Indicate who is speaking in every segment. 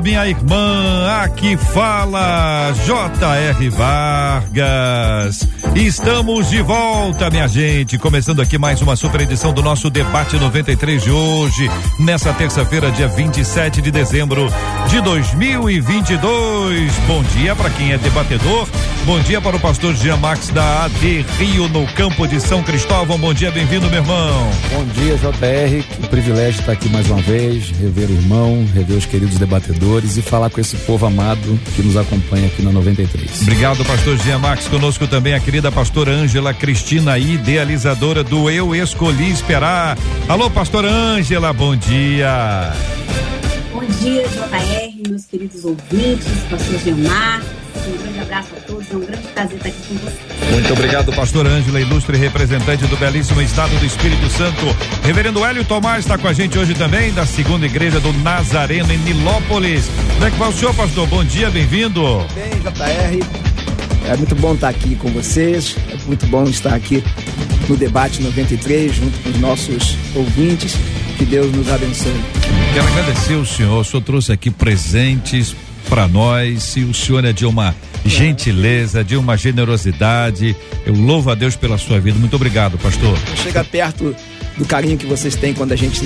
Speaker 1: minha irmã. Aqui fala J.R. Vargas. Estamos de volta, minha gente. Começando aqui mais uma super edição do nosso Debate 93 de hoje, nessa terça-feira, dia 27 de dezembro de 2022. Bom dia para quem é debatedor. Bom dia para o pastor Jean Max da AD Rio, no campo de São Cristóvão. Bom dia, bem-vindo, meu irmão.
Speaker 2: Bom dia, JR. Que privilégio estar aqui mais uma vez, rever o irmão, rever os queridos debatedores e falar com esse povo amado que nos acompanha aqui na 93.
Speaker 1: Obrigado, pastor Jean Max. Conosco também a querida pastora Ângela Cristina, idealizadora do Eu Escolhi Esperar. Alô, pastora Ângela, bom dia.
Speaker 3: Bom dia, JR, meus queridos ouvintes, pastor Max. Um grande abraço a todos, é um grande prazer estar aqui com vocês.
Speaker 1: Muito obrigado, pastor Ângela, ilustre representante do belíssimo estado do Espírito Santo. Reverendo Hélio Tomás está com a gente hoje também, da segunda igreja do Nazareno em Nilópolis. Como é que vai o senhor, pastor? Bom dia, bem-vindo.
Speaker 4: Bem, JR. É muito bom estar aqui com vocês, é muito bom estar aqui no debate 93 junto com os nossos ouvintes. Que Deus nos abençoe.
Speaker 1: Quero agradecer o senhor, o senhor trouxe aqui presentes para nós e o senhor é de uma gentileza, de uma generosidade. Eu louvo a Deus pela sua vida. Muito obrigado, pastor.
Speaker 4: Chega perto do carinho que vocês têm quando a gente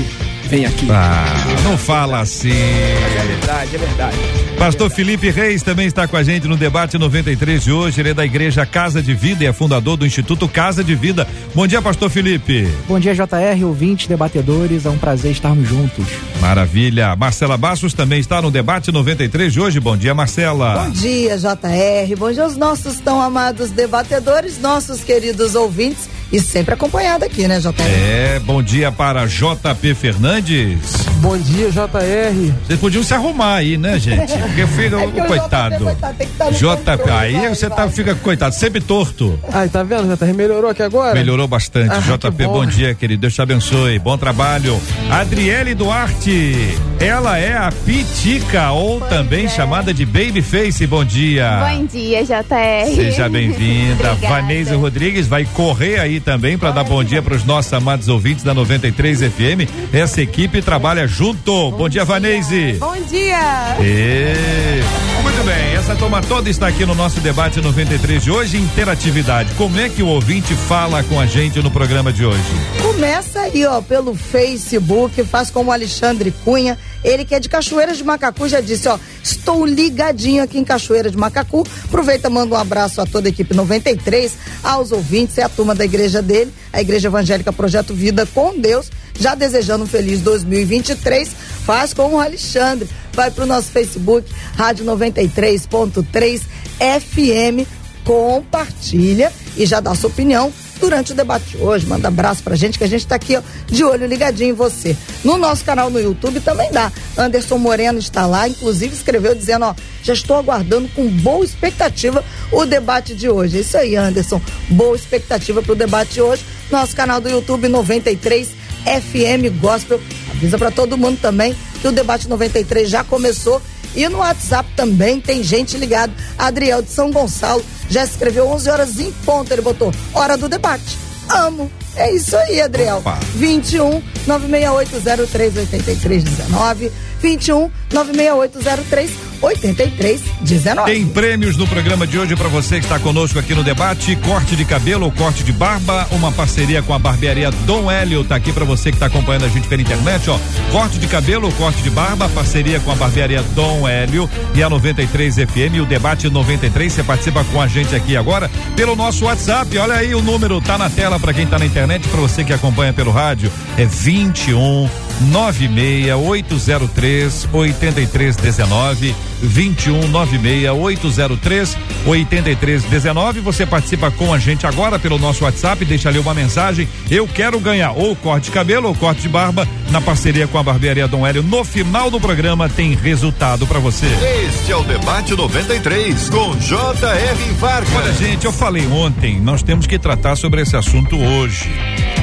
Speaker 4: vem aqui.
Speaker 1: Ah, não fala assim.
Speaker 4: Mas é verdade, é verdade.
Speaker 1: Pastor Felipe Reis também está com a gente no debate 93 de hoje. Ele é da Igreja Casa de Vida e é fundador do Instituto Casa de Vida. Bom dia, Pastor Felipe.
Speaker 5: Bom dia, JR, ouvintes, debatedores. É um prazer estarmos juntos.
Speaker 1: Maravilha. Marcela Bassos também está no debate 93 de hoje. Bom dia, Marcela.
Speaker 6: Bom dia, JR. Bom dia aos nossos tão amados debatedores, nossos queridos ouvintes e sempre acompanhado aqui, né, JR?
Speaker 1: É, bom dia para JP Fernandes.
Speaker 7: Bom dia, JR.
Speaker 1: Vocês podiam se arrumar aí, né, gente? Porque fica,
Speaker 6: É
Speaker 1: coitado.
Speaker 6: JP, coitado, tem que estar
Speaker 1: JP,
Speaker 6: controle,
Speaker 1: aí
Speaker 6: vai,
Speaker 1: você
Speaker 6: vai,
Speaker 1: tá,
Speaker 6: vai.
Speaker 1: fica, coitado, sempre torto.
Speaker 7: Ai, tá vendo, JR? Melhorou aqui agora?
Speaker 1: Melhorou bastante.
Speaker 7: Ah,
Speaker 1: JP, bom.
Speaker 7: bom.
Speaker 1: dia, querido. Deus te abençoe. Bom trabalho. Adriele Duarte. Ela é a Pitica, ou também
Speaker 8: é.
Speaker 1: chamada de Babyface. Bom dia.
Speaker 8: Bom dia, JR.
Speaker 1: Seja bem-vinda. Vanessa Rodrigues vai correr aí também para dar bom dia para os nossos amados ouvintes da 93 FM. Essa equipe trabalha junto. Bom, dia, Vanese.
Speaker 8: Bom dia.
Speaker 1: E... Muito bem, essa turma toda está aqui no nosso debate 93 de hoje. Interatividade. Como é que o ouvinte fala com a gente no programa de hoje?
Speaker 6: Começa aí, ó, pelo Facebook, faz como o Alexandre Cunha, ele que é de Cachoeira de Macacu, já disse, ó, estou ligadinho aqui em Cachoeira de Macacu. Aproveita, manda um abraço a toda a equipe 93, aos ouvintes, é a turma da igreja dele, a Igreja Evangélica Projeto Vida com Deus, já desejando um feliz 2023. Faz como o Alexandre, vai pro nosso Facebook, Rádio 93.3 FM, compartilha e já dá sua opinião durante o debate de hoje. Manda abraço pra gente, que a gente tá aqui, ó, de olho ligadinho em você. No nosso canal no YouTube também dá. Anderson Moreno está lá, inclusive escreveu dizendo, ó, já estou aguardando com boa expectativa o debate de hoje. É isso aí, Anderson. Boa expectativa pro debate de hoje. Nosso canal do YouTube 93 FM Gospel. Avisa pra todo mundo também que o debate 93 já começou. E no WhatsApp também tem gente ligada. Adriel de São Gonçalo já escreveu 11 horas em ponto. Ele botou hora do debate. Amo. É isso aí, Adriel.
Speaker 1: Opa.
Speaker 6: 21 968038319. 21 96803 8319.
Speaker 1: Tem prêmios no programa de hoje para você que está conosco aqui no debate. Corte de cabelo ou corte de barba, uma parceria com a barbearia Dom Hélio. Tá aqui para você que está acompanhando a gente pela internet, ó. Corte de cabelo ou corte de barba, parceria com a barbearia Dom Hélio e a 93 FM. O debate 93, você participa com a gente aqui agora pelo nosso WhatsApp. Olha aí o número, tá na tela para quem tá na internet, para você que acompanha pelo rádio. É 21 96803 8319 2196 803 8319. Você participa com a gente agora pelo nosso WhatsApp, deixa ali uma mensagem. Eu quero ganhar ou corte de cabelo ou corte de barba na parceria com a Barbearia Dom Hélio. No final do programa tem resultado para você.
Speaker 9: Este é o debate 93 com J.R. Vargas.
Speaker 1: Olha, gente, eu falei ontem, nós temos que tratar sobre esse assunto hoje.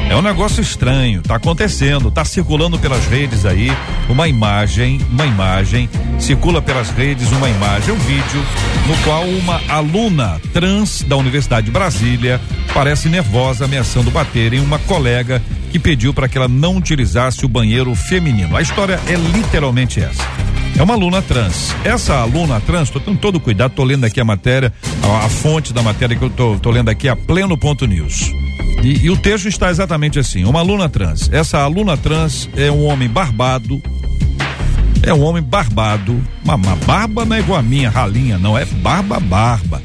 Speaker 1: É um negócio estranho, tá acontecendo, tá circulando pelas redes aí uma imagem, uma imagem, circula pelas redes uma imagem, um vídeo no qual uma aluna trans da Universidade de Brasília parece nervosa ameaçando bater em uma colega que pediu para que ela não utilizasse o banheiro feminino. A história é literalmente essa. É uma aluna trans. Essa aluna trans, tô tendo todo cuidado, tô lendo aqui a matéria, a, a fonte da matéria que eu tô, tô lendo aqui, a pleno ponto news. E, e, o texto está exatamente assim: uma aluna trans. Essa aluna trans é um homem barbado. É um homem barbado. Uma, uma barba não é igual a minha, ralinha, não. É barba, barba.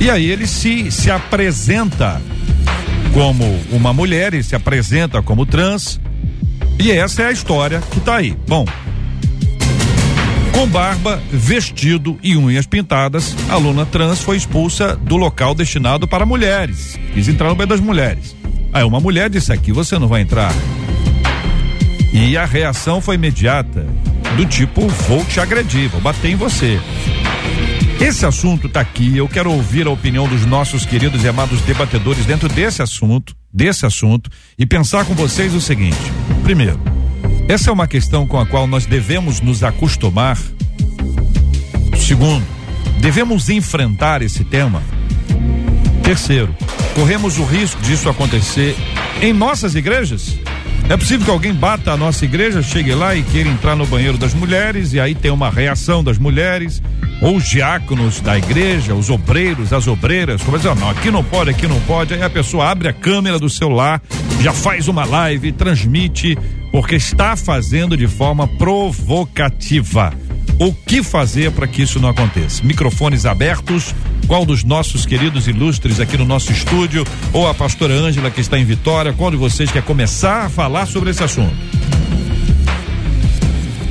Speaker 1: E aí ele se, se apresenta como uma mulher, ele se apresenta como trans. E essa é a história que está aí. Bom, com barba, vestido e unhas pintadas, a aluna trans foi expulsa do local destinado para mulheres. Quis entrar no meio das mulheres. Aí uma mulher disse: aqui você não vai entrar. E a reação foi imediata, do tipo: vou te agredir, vou bater em você. Esse assunto está aqui. Eu quero ouvir a opinião dos nossos queridos e amados debatedores dentro desse assunto, desse assunto, e pensar com vocês o seguinte: primeiro, essa é uma questão com a qual nós devemos nos acostumar. Segundo, devemos enfrentar esse tema. Terceiro, corremos o risco disso acontecer em nossas igrejas? É possível que alguém bata a nossa igreja, chegue lá e queira entrar no banheiro das mulheres e aí tem uma reação das mulheres, ou os diáconos da igreja, os obreiros, as obreiras, como dizer, não, aqui não pode, aqui não pode. Aí a pessoa abre a câmera do celular, já faz uma live, transmite, porque está fazendo de forma provocativa. O que fazer para que isso não aconteça? Microfones abertos. Qual dos nossos queridos ilustres aqui no nosso estúdio ou a pastora Ângela que está em Vitória? Qual de vocês quer começar a falar sobre esse assunto?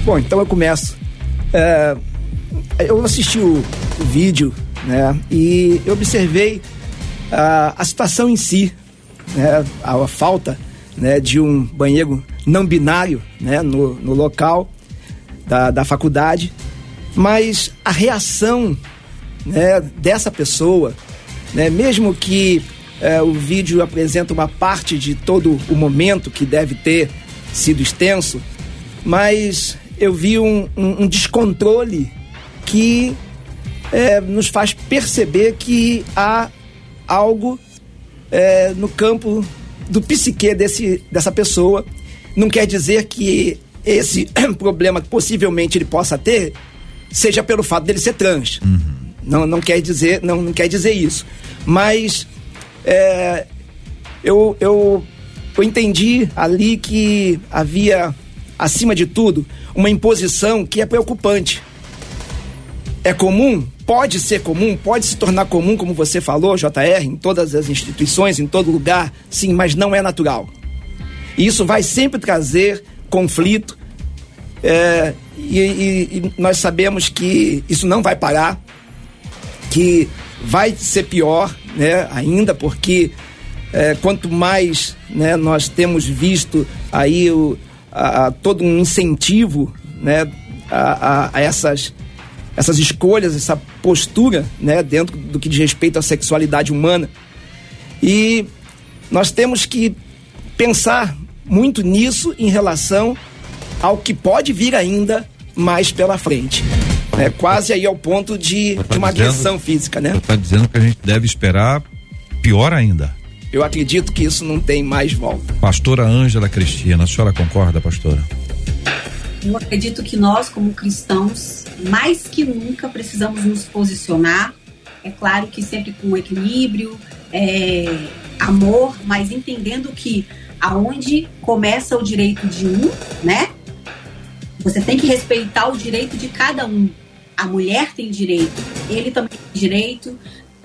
Speaker 4: Bom, então eu começo. É, eu assisti o, o, vídeo, né? E eu observei a, a situação em si, né? A, a falta, né? De um banheiro não binário, né? No, no local da, da faculdade, mas a reação né, dessa pessoa, né, mesmo que é, o vídeo apresenta uma parte de todo o momento que deve ter sido extenso, mas eu vi um, um, um descontrole que é, nos faz perceber que há algo é, no campo do psique desse, dessa pessoa. Não quer dizer que esse problema que possivelmente ele possa ter seja pelo fato dele ser trans. Uhum. Não, não quer dizer não, não quer dizer isso. Mas é, eu, eu, eu entendi ali que havia, acima de tudo, uma imposição que é preocupante. É comum? Pode ser comum, pode se tornar comum, como você falou, JR, em todas as instituições, em todo lugar, sim, mas não é natural. E isso vai sempre trazer conflito. É, e, e, e nós sabemos que isso não vai parar, que vai ser pior né, ainda, porque é, quanto mais né, nós temos visto aí o, a, a, todo um incentivo né, a, a, essas, essas escolhas, essa postura né, dentro do que diz respeito à sexualidade humana. E nós temos que pensar muito nisso em relação ao que pode vir ainda mais pela frente. É quase aí ao ponto de, tá de uma dizendo, agressão física, né?
Speaker 1: Está dizendo que a gente deve esperar pior ainda.
Speaker 4: Eu acredito que isso não tem mais volta.
Speaker 1: Pastora Ângela Cristina, a senhora concorda, pastora?
Speaker 3: Eu acredito que nós, como cristãos, mais que nunca precisamos nos posicionar. É claro que sempre com equilíbrio, é, amor, mas entendendo que aonde começa o direito de um, né? Você tem que respeitar o direito de cada um. A mulher tem direito, ele também tem direito.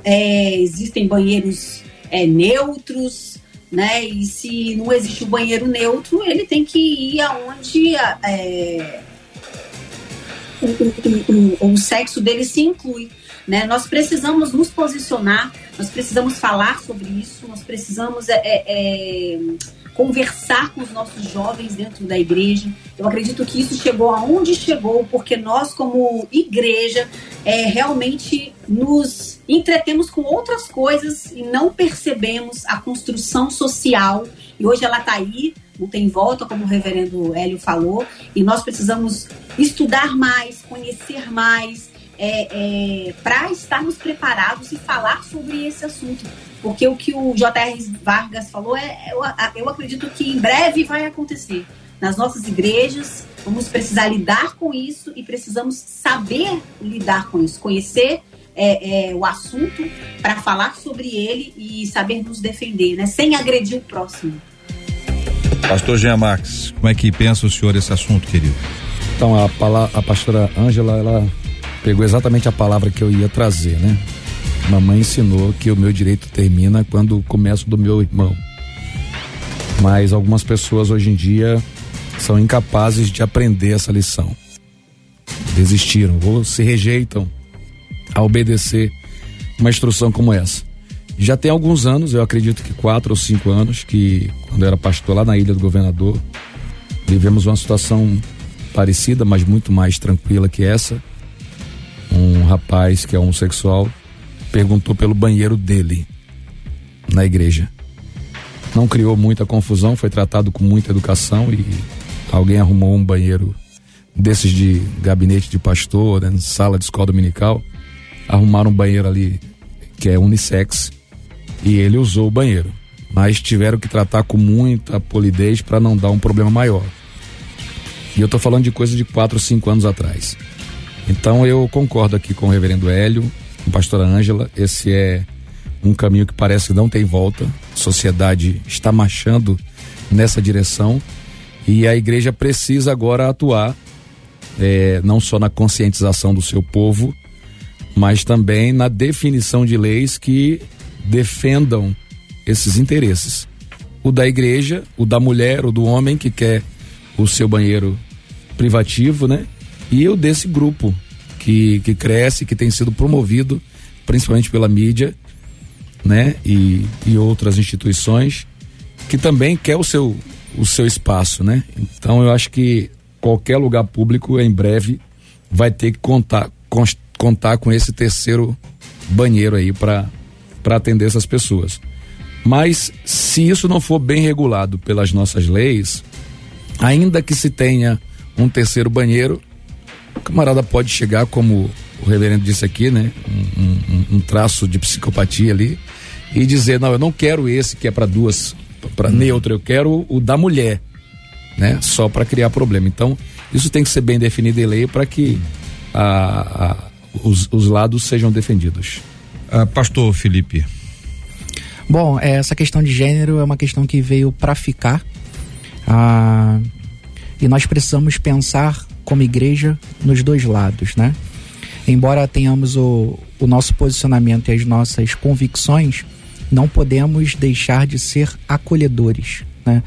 Speaker 3: É, existem banheiros é, neutros, né? E se não existe o banheiro neutro, ele tem que ir aonde é, o, o, o sexo dele se inclui. Né? Nós precisamos nos posicionar, nós precisamos falar sobre isso, nós precisamos é, é, é, conversar com os nossos jovens dentro da igreja. Eu acredito que isso chegou aonde chegou, porque nós, como igreja, é, realmente nos entretemos com outras coisas e não percebemos a construção social. E hoje ela está aí, não tem volta, como o reverendo Hélio falou, e nós precisamos estudar mais, conhecer mais, é, é, para estarmos preparados e falar sobre esse assunto. Porque o que o J.R. Vargas falou, é, eu, eu acredito que em breve vai acontecer. Nas nossas igrejas, vamos precisar lidar com isso e precisamos saber lidar com isso, conhecer é, é, o assunto para falar sobre ele e saber nos defender, né? Sem agredir o próximo.
Speaker 1: Pastor Jean Max, como é que pensa o senhor esse assunto, querido?
Speaker 2: Então, a, a pastora Ângela, ela pegou exatamente a palavra que eu ia trazer, né? Mamãe ensinou que o meu direito termina quando começa do meu irmão. Mas algumas pessoas hoje em dia são incapazes de aprender essa lição. Desistiram ou se rejeitam a obedecer uma instrução como essa. Já tem alguns anos, eu acredito que quatro ou cinco anos, que quando eu era pastor lá na Ilha do Governador, vivemos uma situação parecida, mas muito mais tranquila que essa um rapaz que é homossexual perguntou pelo banheiro dele na igreja. Não criou muita confusão, foi tratado com muita educação e alguém arrumou um banheiro desses de gabinete de pastor, né, sala de escola dominical. Arrumaram um banheiro ali que é unissex e ele usou o banheiro. Mas tiveram que tratar com muita polidez para não dar um problema maior. E eu tô falando de coisa de 4 ou 5 anos atrás. Então eu concordo aqui com o reverendo Hélio, com a pastora Ângela, esse é um caminho que parece que não tem volta, a sociedade está marchando nessa direção e a igreja precisa agora atuar é, não só na conscientização do seu povo, mas também na definição de leis que defendam esses interesses. O da igreja, o da mulher, o do homem que quer o seu banheiro privativo, né? E o desse grupo que, que cresce, que tem sido promovido principalmente pela mídia, né? E, e outras instituições que também quer o seu, o seu espaço, né? Então eu acho que qualquer lugar público em breve vai ter que contar, contar com esse terceiro banheiro aí para atender essas pessoas. Mas se isso não for bem regulado pelas nossas leis, ainda que se tenha um terceiro banheiro, o camarada pode chegar, como o reverendo disse aqui, né? Um, um, um traço de psicopatia ali e dizer, não, eu não quero esse que é para duas, para hum. neutro, eu quero o da mulher, né? Só para criar problema. Então, isso tem que ser bem definido em lei para que a, a, os, os, lados sejam defendidos.
Speaker 1: Uh, Pastor Felipe.
Speaker 5: Bom, é, essa questão de gênero é uma questão que veio para ficar. Ah, e nós precisamos pensar como igreja nos dois lados, né? Embora tenhamos o, o nosso posicionamento e as nossas convicções, não podemos deixar de ser acolhedores, né?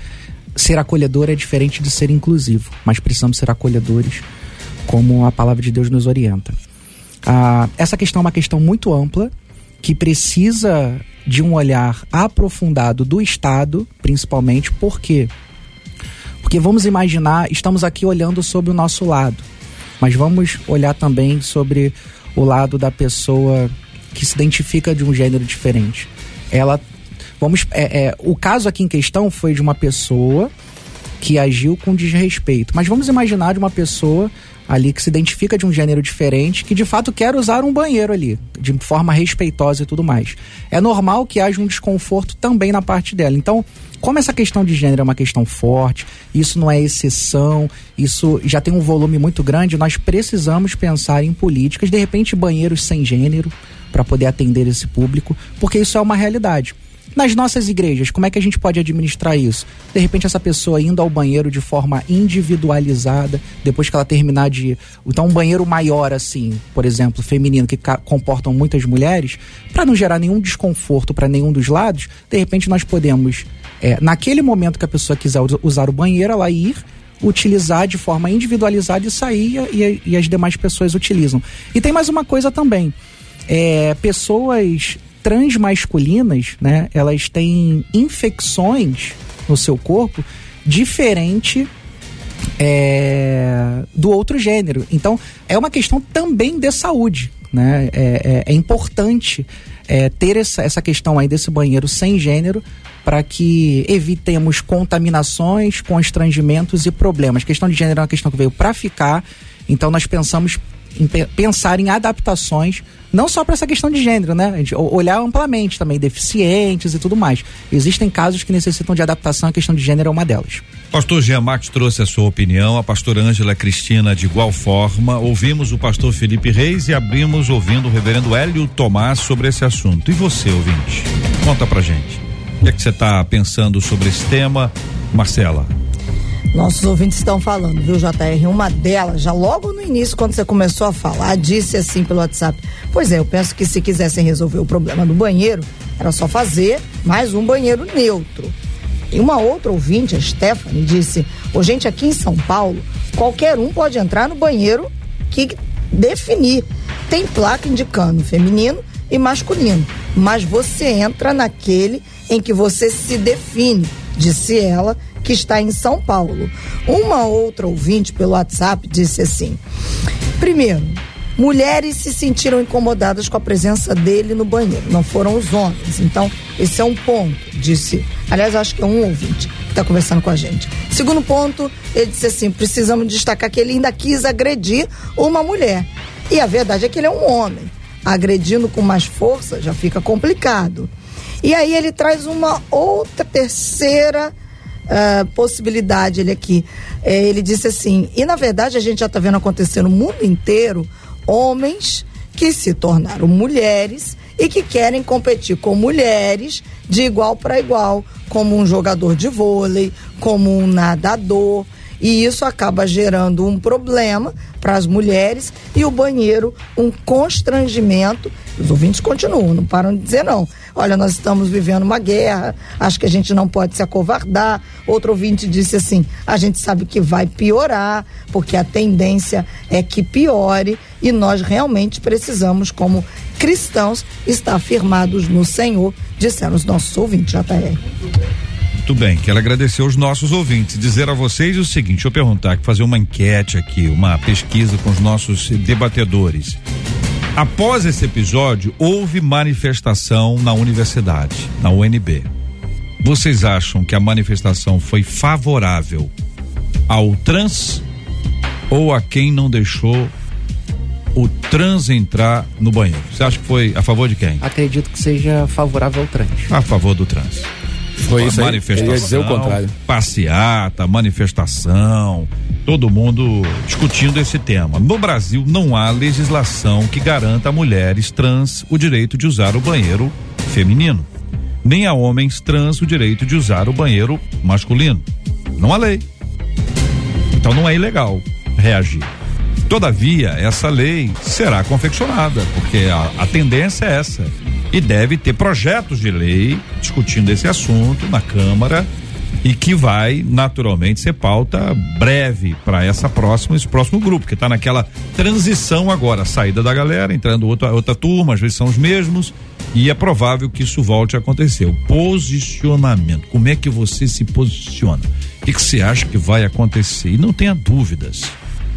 Speaker 5: Ser acolhedor é diferente de ser inclusivo, mas precisamos ser acolhedores como a palavra de Deus nos orienta. Ah, essa questão é uma questão muito ampla que precisa de um olhar aprofundado do Estado, principalmente porque porque vamos imaginar, estamos aqui olhando sobre o nosso lado, mas vamos olhar também sobre o lado da pessoa que se identifica de um gênero diferente. Ela, vamos, é, é, o caso aqui em questão foi de uma pessoa que agiu com desrespeito, mas vamos imaginar de uma pessoa ali que se identifica de um gênero diferente, que de fato quer usar um banheiro ali, de forma respeitosa e tudo mais. É normal que haja um desconforto também na parte dela. Então, como essa questão de gênero é uma questão forte, isso não é exceção, isso já tem um volume muito grande, nós precisamos pensar em políticas, de repente banheiros sem gênero, para poder atender esse público, porque isso é uma realidade. Nas nossas igrejas, como é que a gente pode administrar isso? De repente, essa pessoa indo ao banheiro de forma individualizada, depois que ela terminar de. Então, um banheiro maior, assim, por exemplo, feminino, que comportam muitas mulheres, para não gerar nenhum desconforto para nenhum dos lados, de repente nós podemos, é, naquele momento que a pessoa quiser usar o banheiro, ela ir utilizar de forma individualizada e sair e, e as demais pessoas utilizam. E tem mais uma coisa também. É, pessoas transmasculinas, né? Elas têm infecções no seu corpo diferente é, do outro gênero. Então, é uma questão também de saúde. Né? É, é, é importante é, ter essa, essa questão aí desse banheiro sem gênero para que evitemos contaminações, constrangimentos e problemas. A questão de gênero é uma questão que veio para ficar, então nós pensamos em pensar em adaptações não só para essa questão de gênero, né? A gente olhar amplamente também, deficientes e tudo mais. Existem casos que necessitam de adaptação, a questão de gênero é uma delas.
Speaker 1: Pastor Jean Max trouxe a sua opinião, a pastora Ângela Cristina de igual forma. Ouvimos o pastor Felipe Reis e abrimos ouvindo o reverendo Hélio Tomás sobre esse assunto. E você, ouvinte? Conta pra gente. O que é que você está pensando sobre esse tema, Marcela?
Speaker 6: Nossos ouvintes estão falando, viu, JR? Uma delas, já logo no início, quando você começou a falar, disse assim pelo WhatsApp: Pois é, eu penso que se quisessem resolver o problema do banheiro, era só fazer mais um banheiro neutro. E uma outra ouvinte, a Stephanie, disse: Ô, gente, aqui em São Paulo, qualquer um pode entrar no banheiro que definir. Tem placa indicando feminino e masculino, mas você entra naquele em que você se define, disse ela que está em São Paulo. Uma outra ouvinte pelo WhatsApp disse assim: primeiro, mulheres se sentiram incomodadas com a presença dele no banheiro, não foram os homens. Então, esse é um ponto, disse. Aliás, acho que é um ouvinte que está conversando com a gente. Segundo ponto, ele disse assim: precisamos destacar que ele ainda quis agredir uma mulher. E a verdade é que ele é um homem. Agredindo com mais força já fica complicado. E aí ele traz uma outra terceira uh, possibilidade ele aqui. É, ele disse assim, e na verdade a gente já está vendo acontecer no mundo inteiro homens que se tornaram mulheres e que querem competir com mulheres de igual para igual, como um jogador de vôlei, como um nadador. E isso acaba gerando um problema para as mulheres e o banheiro um constrangimento. Os ouvintes continuam, não param de dizer não. Olha, nós estamos vivendo uma guerra, acho que a gente não pode se acovardar. Outro ouvinte disse assim: a gente sabe que vai piorar, porque a tendência é que piore e nós realmente precisamos, como cristãos, estar firmados no Senhor, disseram os nossos ouvintes, JR.
Speaker 1: Muito bem, quero agradecer aos nossos ouvintes, dizer a vocês o seguinte, deixa eu perguntar, fazer uma enquete aqui, uma pesquisa com os nossos debatedores. Após esse episódio, houve manifestação na universidade, na UNB. Vocês acham que a manifestação foi favorável ao trans ou a quem não deixou o trans entrar no banheiro? Você acha que foi a favor de quem?
Speaker 5: Acredito que seja favorável ao trans.
Speaker 1: A favor do trans.
Speaker 2: Foi isso
Speaker 1: manifestação,
Speaker 2: aí. dizer o contrário.
Speaker 1: Passeata, manifestação, todo mundo discutindo esse tema. No Brasil não há legislação que garanta a mulheres trans o direito de usar o banheiro feminino, nem a homens trans o direito de usar o banheiro masculino. Não há lei. Então não é ilegal reagir. Todavia, essa lei será confeccionada, porque a, a tendência é essa e deve ter projetos de lei discutindo esse assunto na Câmara e que vai naturalmente ser pauta breve para essa próxima esse próximo grupo que está naquela transição agora saída da galera entrando outra outra turma às vezes são os mesmos e é provável que isso volte a acontecer. O posicionamento como é que você se posiciona? O que, que você acha que vai acontecer? E não tenha dúvidas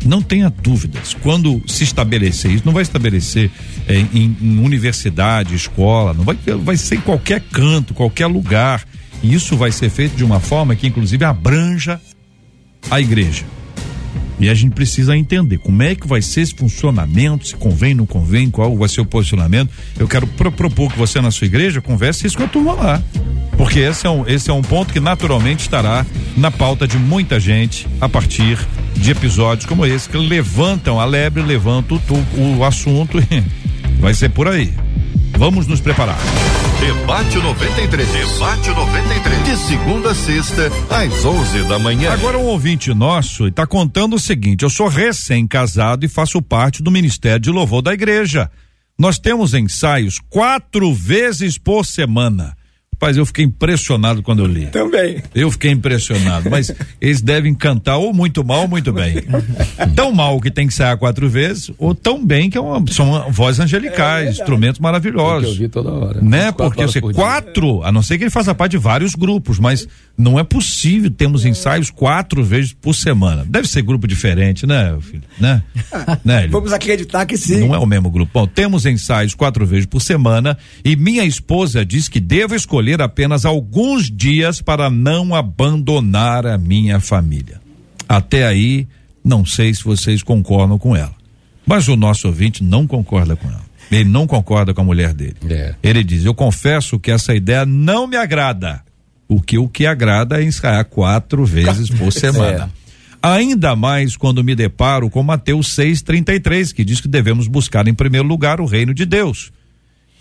Speaker 1: não tenha dúvidas. Quando se estabelecer isso, não vai estabelecer é, em, em, universidade, escola, não vai, vai ser em qualquer canto, qualquer lugar. E isso vai ser feito de uma forma que, inclusive, abranja a igreja. E a gente precisa entender como é que vai ser esse funcionamento, se convém, não convém, qual vai ser o posicionamento. Eu quero pro, propor que você na sua igreja converse isso com a turma lá. Porque esse é, um, esse é um ponto que naturalmente estará na pauta de muita gente a partir de episódios como esse, que levantam a lebre, levantam o, o assunto e vai ser por aí. Vamos nos preparar.
Speaker 9: Debate 93. Debate 93. De segunda a sexta, às 11 da manhã.
Speaker 1: Agora um ouvinte nosso está contando o seguinte: eu sou recém-casado e faço parte do Ministério de Louvor da Igreja. Nós temos ensaios quatro vezes por semana Rapaz, eu fiquei impressionado quando eu li.
Speaker 4: Também.
Speaker 1: Eu fiquei impressionado, mas eles devem cantar ou muito mal ou muito bem. tão mal que tem que sair quatro vezes, ou tão bem que é uma, são vozes angelicais, é instrumentos maravilhosos.
Speaker 2: eu ouvi toda hora.
Speaker 1: Né? Porque você, por quatro, dia. a não ser que ele faça parte de vários grupos, mas não é possível termos ensaios quatro vezes por semana. Deve ser grupo diferente, né, filho? Né?
Speaker 4: né Vamos acreditar que sim.
Speaker 1: Não é o mesmo grupo. Bom, temos ensaios quatro vezes por semana e minha esposa diz que devo escolher apenas alguns dias para não abandonar a minha família. Até aí, não sei se vocês concordam com ela. Mas o nosso ouvinte não concorda com ela. Ele não concorda com a mulher dele. É. Ele diz: Eu confesso que essa ideia não me agrada. O que o que agrada é ensaiar quatro vezes por semana. É. Ainda mais quando me deparo com Mateus 6,33, que diz que devemos buscar em primeiro lugar o reino de Deus.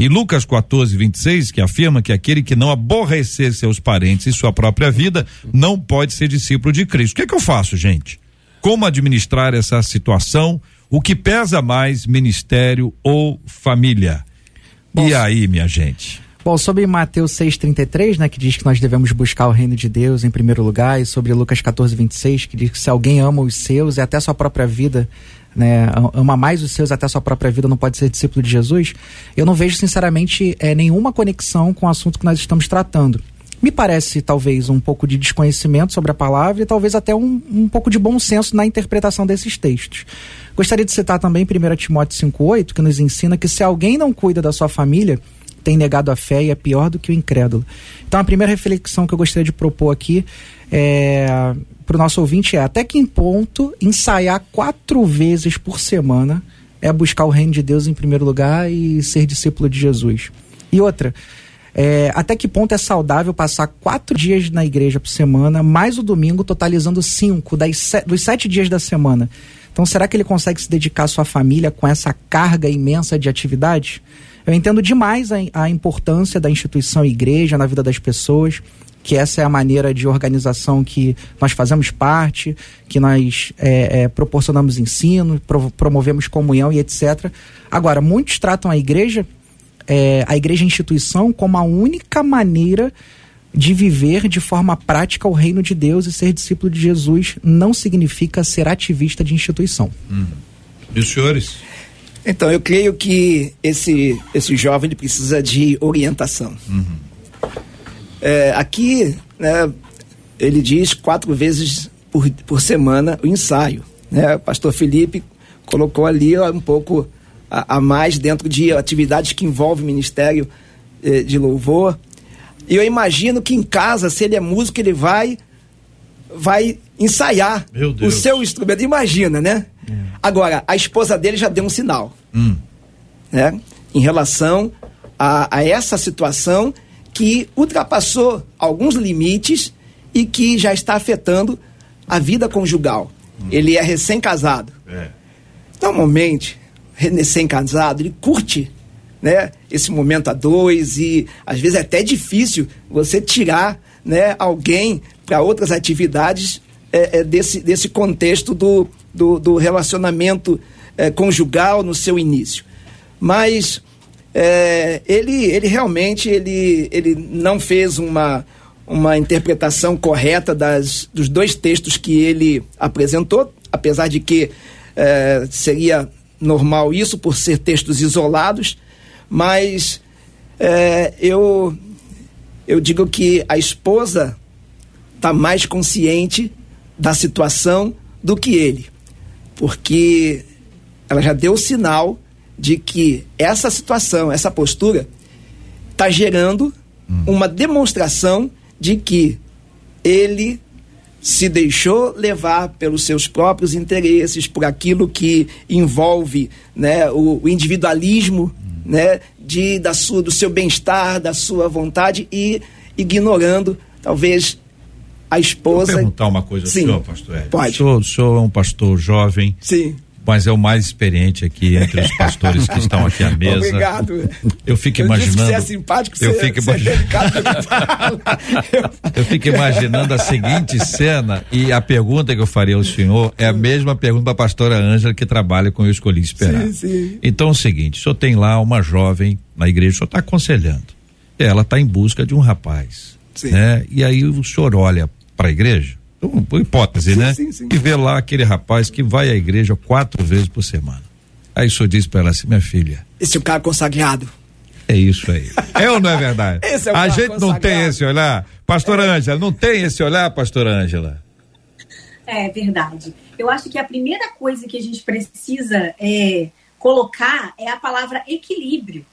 Speaker 1: E Lucas 14, 26, que afirma que aquele que não aborrecer seus parentes e sua própria vida não pode ser discípulo de Cristo. O que, é que eu faço, gente? Como administrar essa situação? O que pesa mais, ministério ou família? Bom, e aí, minha gente?
Speaker 5: Bom, sobre Mateus 6,33, né, que diz que nós devemos buscar o reino de Deus em primeiro lugar, e sobre Lucas 14, 26, que diz que se alguém ama os seus e até sua própria vida, né, ama mais os seus até sua própria vida, não pode ser discípulo de Jesus, eu não vejo, sinceramente, é, nenhuma conexão com o assunto que nós estamos tratando. Me parece, talvez, um pouco de desconhecimento sobre a palavra e talvez até um, um pouco de bom senso na interpretação desses textos. Gostaria de citar também 1 Timóteo 5,8, que nos ensina que se alguém não cuida da sua família, tem negado a fé e é pior do que o incrédulo. Então, a primeira reflexão que eu gostaria de propor aqui é, para o nosso ouvinte é até que ponto ensaiar quatro vezes por semana é buscar o reino de Deus em primeiro lugar e ser discípulo de Jesus. E outra, é, até que ponto é saudável passar quatro dias na igreja por semana, mais o domingo, totalizando cinco das, dos sete dias da semana? Então, será que ele consegue se dedicar à sua família com essa carga imensa de atividade? Eu entendo demais a, a importância da instituição igreja na vida das pessoas, que essa é a maneira de organização que nós fazemos parte, que nós é, é, proporcionamos ensino, pro, promovemos comunhão e etc. Agora, muitos tratam a igreja, é, a igreja instituição, como a única maneira de viver de forma prática o reino de Deus e ser discípulo de Jesus não significa ser ativista de instituição.
Speaker 1: Hum. E os senhores?
Speaker 4: Então, eu creio que esse, esse jovem precisa de orientação. Uhum. É, aqui, né, ele diz quatro vezes por, por semana o ensaio. Né? O pastor Felipe colocou ali ó, um pouco a, a, mais dentro de atividades que envolvem ministério eh, de louvor. E eu imagino que em casa, se ele é músico, ele vai vai ensaiar o seu instrumento. Imagina, né? É. Agora, a esposa dele já deu um sinal. Hum. Né? Em relação a, a, essa situação que ultrapassou alguns limites e que já está afetando a vida conjugal. Hum. Ele é recém-casado. É. Normalmente, recém-casado, ele curte né, esse momento a dois e às vezes é até difícil você tirar né, alguém para outras atividades é, é, desse, desse contexto do, do, do relacionamento é, conjugal no seu início. Mas é, ele, ele realmente ele, ele não fez uma, uma interpretação correta das, dos dois textos que ele apresentou, apesar de que é, seria normal isso por ser textos isolados, mas é, eu, eu digo que a esposa está mais consciente da situação do que ele, porque ela já deu sinal de que essa situação, essa postura, está gerando hum. uma demonstração de que ele se deixou levar pelos seus próprios interesses, por aquilo que envolve né, o, o individualismo hum. né, de, da sua, do seu bem-estar, da sua vontade e ignorando talvez a esposa.
Speaker 1: Vou perguntar uma coisa
Speaker 4: Sim,
Speaker 1: ao senhor, pastor.
Speaker 4: Pode.
Speaker 1: O senhor, o senhor é um pastor jovem.
Speaker 4: Sim.
Speaker 1: Mas é o mais experiente aqui entre os pastores que estão aqui à mesa.
Speaker 4: Obrigado.
Speaker 1: Eu fico eu imaginando.
Speaker 4: Você é simpático,
Speaker 1: eu
Speaker 4: você,
Speaker 1: fico
Speaker 4: é,
Speaker 1: imaginando. eu fico imaginando a seguinte cena e a pergunta que eu faria ao senhor é a mesma pergunta para a pastora Ângela que trabalha com Eu Escolhi Esperar.
Speaker 4: Sim, sim.
Speaker 1: Então é o seguinte: o senhor tem lá uma jovem na igreja, o senhor está aconselhando ela está em busca de um rapaz.
Speaker 4: Sim.
Speaker 1: Né? E aí o senhor olha para a igreja, então, por hipótese,
Speaker 4: Sim,
Speaker 1: né?
Speaker 4: sim, sim.
Speaker 1: E vê lá aquele rapaz que vai à igreja quatro vezes por semana. Aí o senhor diz para ela assim, minha filha,
Speaker 4: Esse é o cara consagrado.
Speaker 1: é isso aí. é ou não é verdade?
Speaker 4: Esse é o
Speaker 1: a
Speaker 4: cara
Speaker 1: gente não
Speaker 4: consagrado.
Speaker 1: tem esse olhar, pastora Ângela, não tem esse olhar, pastora Ângela?
Speaker 3: É verdade. Eu acho que a primeira coisa que a gente precisa é, colocar é a palavra equilíbrio.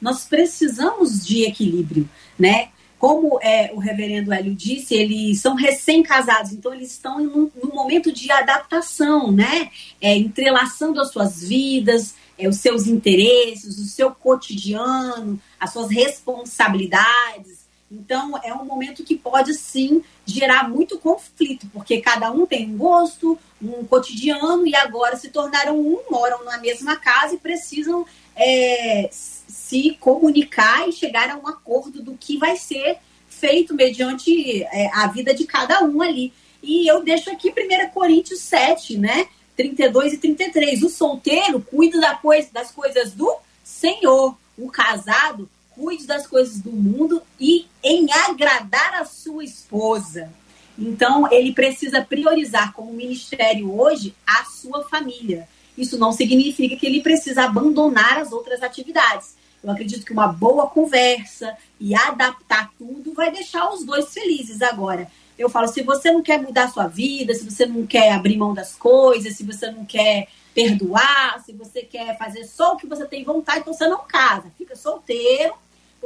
Speaker 3: Nós precisamos de equilíbrio, né? Como é, o reverendo Hélio disse, eles são recém-casados, então eles estão em um, num momento de adaptação, né? É, entrelaçando as suas vidas, é, os seus interesses, o seu cotidiano, as suas responsabilidades. Então, é um momento que pode sim gerar muito conflito, porque cada um tem um gosto, um cotidiano, e agora se tornaram um, moram na mesma casa e precisam é, se comunicar e chegar a um acordo do que vai ser feito mediante é, a vida de cada um ali. E eu deixo aqui 1 Coríntios 7, né? 32 e 33. O solteiro cuida da coisa, das coisas do Senhor. O casado cuide das coisas do mundo e em agradar a sua esposa. Então, ele precisa priorizar como ministério hoje a sua família. Isso não significa que ele precisa abandonar as outras atividades. Eu acredito que uma boa conversa e adaptar tudo vai deixar os dois felizes agora. Eu falo, se você não quer mudar a sua vida, se você não quer abrir mão das coisas, se você não quer perdoar, se você quer fazer só o que você tem vontade, então você não casa, fica solteiro,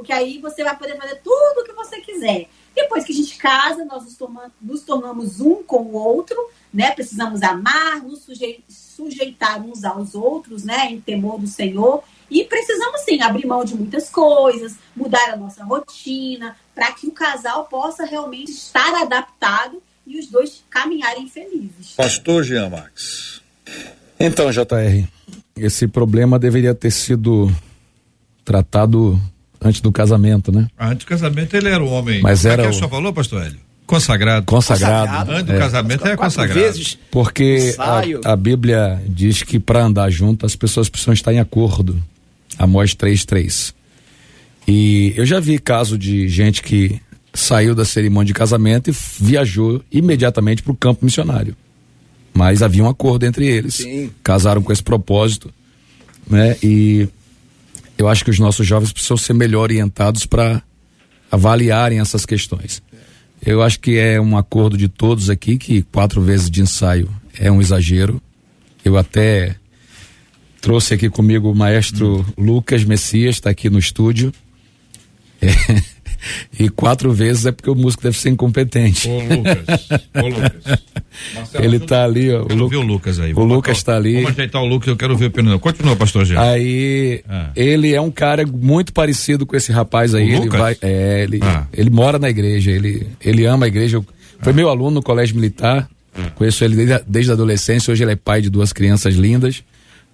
Speaker 3: porque aí você vai poder fazer tudo o que você quiser. Depois que a gente casa, nós nos, torma- nos tornamos um com o outro, né? Precisamos amar, nos sujei- sujeitar uns aos outros, né? Em temor do Senhor. E precisamos sim abrir mão de muitas coisas, mudar a nossa rotina, para que o casal possa realmente estar adaptado e os dois caminharem felizes.
Speaker 1: Pastor Jean Max.
Speaker 2: Então, JR, esse problema deveria ter sido tratado antes do casamento, né?
Speaker 1: Antes do casamento ele era o homem.
Speaker 2: Mas
Speaker 1: é
Speaker 2: era
Speaker 1: que
Speaker 2: o-
Speaker 1: o senhor falou, pastor Hélio? Consagrado.
Speaker 2: Consagrado.
Speaker 4: Consagrado.
Speaker 1: Antes do
Speaker 2: É.
Speaker 1: casamento é consagrado.
Speaker 4: vezes.
Speaker 2: Porque a, a Bíblia diz que para andar junto as pessoas precisam estar em acordo. Amós 3:3. E eu já vi caso de gente que saiu da cerimônia de casamento e viajou imediatamente para o campo missionário. Mas havia um acordo entre eles.
Speaker 4: Sim.
Speaker 2: Casaram com esse propósito, né? E eu acho que os nossos jovens precisam ser melhor orientados para avaliarem essas questões. Eu acho que é um acordo de todos aqui que quatro vezes de ensaio é um exagero. Eu até trouxe aqui comigo o maestro Lucas Messias, está aqui no estúdio. É, E quatro vezes é porque o músico deve ser incompetente.
Speaker 1: Ô, Lucas. Ô, Lucas. Marcelo,
Speaker 2: Ele
Speaker 1: ajuda-
Speaker 2: tá ali, ó. O,
Speaker 1: Quero
Speaker 2: Lu-
Speaker 1: ver o Lucas aí.
Speaker 2: o
Speaker 1: Vamos
Speaker 2: Lucas
Speaker 1: botar-
Speaker 2: tá ali.
Speaker 1: Vamos ajeitar o Lucas, eu quero ver o Pino. Continua, pastor Jean.
Speaker 2: Aí
Speaker 1: Ah.
Speaker 2: ele é um cara muito parecido com esse rapaz aí.
Speaker 1: O
Speaker 2: ele
Speaker 1: Lucas?
Speaker 2: vai, é, ele,
Speaker 1: Ah.
Speaker 2: ele mora na igreja, ele, ele ama a igreja. Eu- Foi meu aluno no colégio militar. Conheço ele desde a, desde a adolescência. Hoje ele é pai de duas crianças lindas.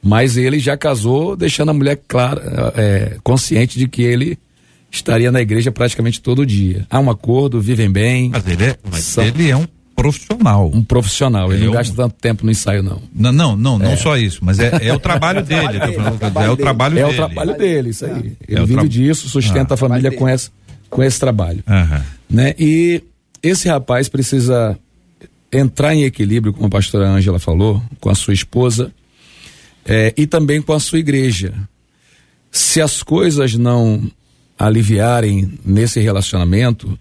Speaker 2: Mas ele já casou, deixando a mulher clara, é, consciente de que ele estaria na igreja praticamente todo dia. Há um acordo, vivem bem.
Speaker 1: Mas ele é, mas
Speaker 2: São-
Speaker 1: ele é um profissional.
Speaker 2: Um profissional. Ele
Speaker 1: É
Speaker 2: não
Speaker 1: um-
Speaker 2: gasta tanto tempo no ensaio, não.
Speaker 1: Não, não, não, não só isso, mas é, é o trabalho dele.
Speaker 4: dele, é o trabalho
Speaker 1: é o
Speaker 4: dele.
Speaker 1: trabalho
Speaker 2: É
Speaker 1: dele.
Speaker 2: o trabalho dele, isso aí. Ele
Speaker 1: É
Speaker 2: vive
Speaker 1: tra-
Speaker 2: disso, sustenta
Speaker 1: Ah,
Speaker 2: a família com esse, com esse trabalho.
Speaker 1: Aham.
Speaker 2: né? E esse rapaz precisa entrar em equilíbrio, como a pastora Ângela falou, com a sua esposa eh, e também com a sua igreja. Se as coisas não aliviarem nesse relacionamento,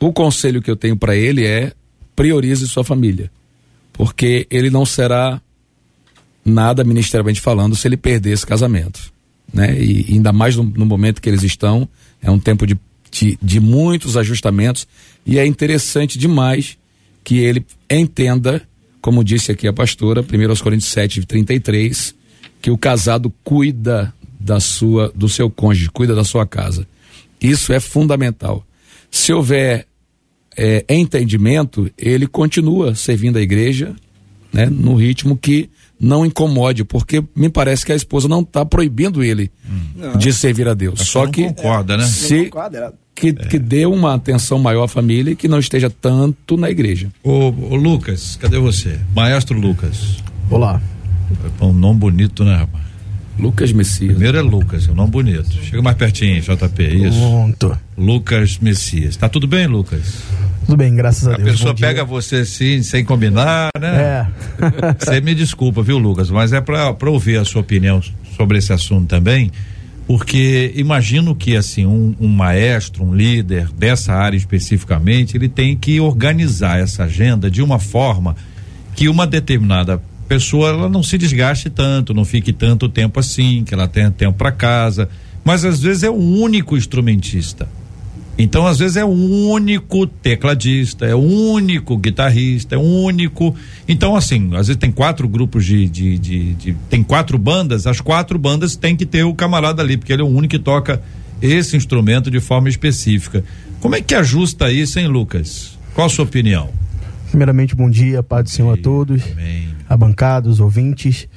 Speaker 2: o conselho que eu tenho para ele é priorize sua família, porque ele não será nada ministerialmente falando se ele perder esse casamento, né? E ainda mais no, no momento que eles estão, é um tempo de, de, de muitos ajustamentos e é interessante demais que ele entenda, como disse aqui a pastora, 1 aos Coríntios 7, 33, que o casado cuida da sua, do seu cônjuge, cuida da sua casa. Isso é fundamental. Se houver é, entendimento, ele continua servindo a igreja, né, no ritmo que não incomode, porque me parece que a esposa não está proibindo ele de servir a Deus. Só
Speaker 1: não
Speaker 2: que
Speaker 1: concorda, né?
Speaker 2: se que, que dê uma atenção maior à família e que não esteja tanto na igreja.
Speaker 1: Ô, ô, Lucas, cadê você? Maestro Lucas.
Speaker 7: Olá.
Speaker 1: É um nome bonito, né, rapaz?
Speaker 2: Lucas Messias.
Speaker 1: Primeiro é Lucas, é um nome bonito. Chega mais pertinho, JP, isso.
Speaker 7: Pronto.
Speaker 1: Lucas Messias. Tá tudo bem, Lucas?
Speaker 7: Tudo bem, graças a,
Speaker 1: A
Speaker 7: Deus.
Speaker 1: pessoa
Speaker 7: Bom dia.
Speaker 1: pega você assim, sem combinar, né?
Speaker 7: É.
Speaker 1: Você me desculpa, viu, Lucas? Mas é para ouvir a sua opinião sobre esse assunto também, porque imagino que assim um, um maestro, um líder dessa área especificamente, ele tem que organizar essa agenda de uma forma que uma determinada pessoa ela não se desgaste tanto, não fique tanto tempo assim, que ela tenha tempo para casa, mas às vezes é o único instrumentista. Então, às vezes, é o único tecladista, é o único guitarrista, é o único. Então, assim, às vezes tem quatro grupos de, de, de, de- Tem quatro bandas, as quatro bandas tem que ter o camarada ali, porque ele é o único que toca esse instrumento de forma específica. Como é que ajusta isso, hein, Lucas? Qual a sua opinião?
Speaker 7: Primeiramente, bom dia, Pai do Senhor a todos,
Speaker 1: Amém.
Speaker 7: a bancada, os ouvintes.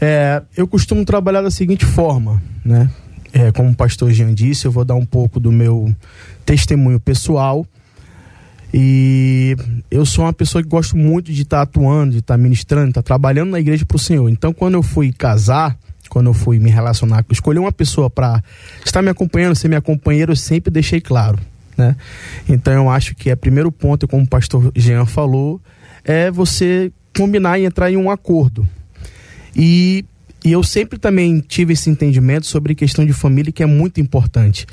Speaker 7: É, eu costumo trabalhar da seguinte forma, né? É, como o pastor Jean disse, eu vou dar um pouco do meu testemunho pessoal. E eu sou uma pessoa que gosto muito de estar atuando, de estar ministrando, de estar trabalhando na igreja para o Senhor. Então, quando eu fui casar, quando eu fui me relacionar, escolher uma pessoa para estar me acompanhando, ser minha companheira, eu sempre deixei claro, né? Então, eu acho que é primeiro ponto, como o pastor Jean falou, é você combinar e entrar em um acordo. E, e eu sempre também tive esse entendimento sobre questão de família que é muito importante.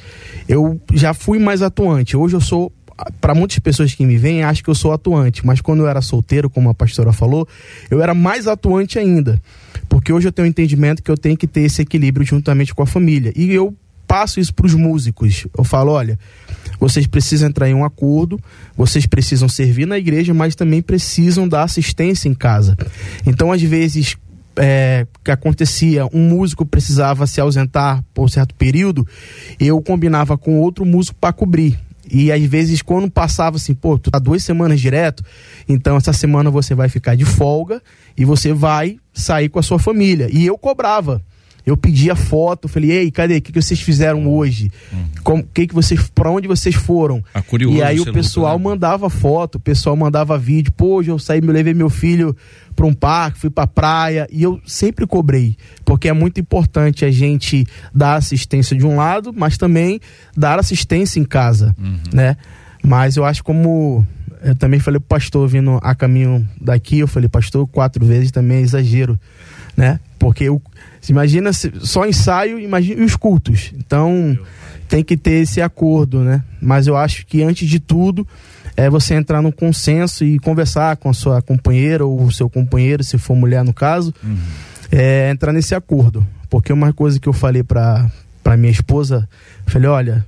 Speaker 7: Eu já fui mais atuante. Hoje eu sou, para muitas pessoas que me veem, acho que eu sou atuante. Mas quando eu era solteiro, como a pastora falou, eu era mais atuante ainda. Porque hoje eu tenho o entendimento que eu tenho que ter esse equilíbrio juntamente com a família. E eu passo isso para os músicos. Eu falo, olha, vocês precisam entrar em um acordo, vocês precisam servir na igreja, mas também precisam dar assistência em casa. Então, às vezes, é, que acontecia, um músico precisava se ausentar por certo período, eu combinava com outro músico para cobrir. E às vezes, quando passava assim, pô, tu tá duas semanas direto, então essa semana você vai ficar de folga e você vai sair com a sua família. E eu cobrava. Eu pedia foto, falei, ei, cadê? O que, que vocês fizeram hoje? Como, que que vocês, pra onde vocês foram?
Speaker 1: A curioso
Speaker 7: e aí o pessoal
Speaker 1: né?
Speaker 7: mandava foto, o pessoal mandava vídeo. Pô, hoje eu saí, me levei meu filho para um parque, fui pra praia. E eu sempre cobrei, porque é muito importante a gente dar assistência de um lado, mas também dar assistência em casa, né? Mas eu acho como eu também falei pro pastor vindo a caminho daqui, eu falei, pastor, quatro vezes também é exagero, né? Porque se imagina só ensaio, imagina e os cultos. Então, tem que ter esse acordo, né? Mas eu acho que antes de tudo é você entrar num consenso e conversar com a sua companheira ou o seu companheiro, se for mulher no caso, é, entrar nesse acordo. Porque uma coisa que eu falei pra, pra minha esposa, falei, olha,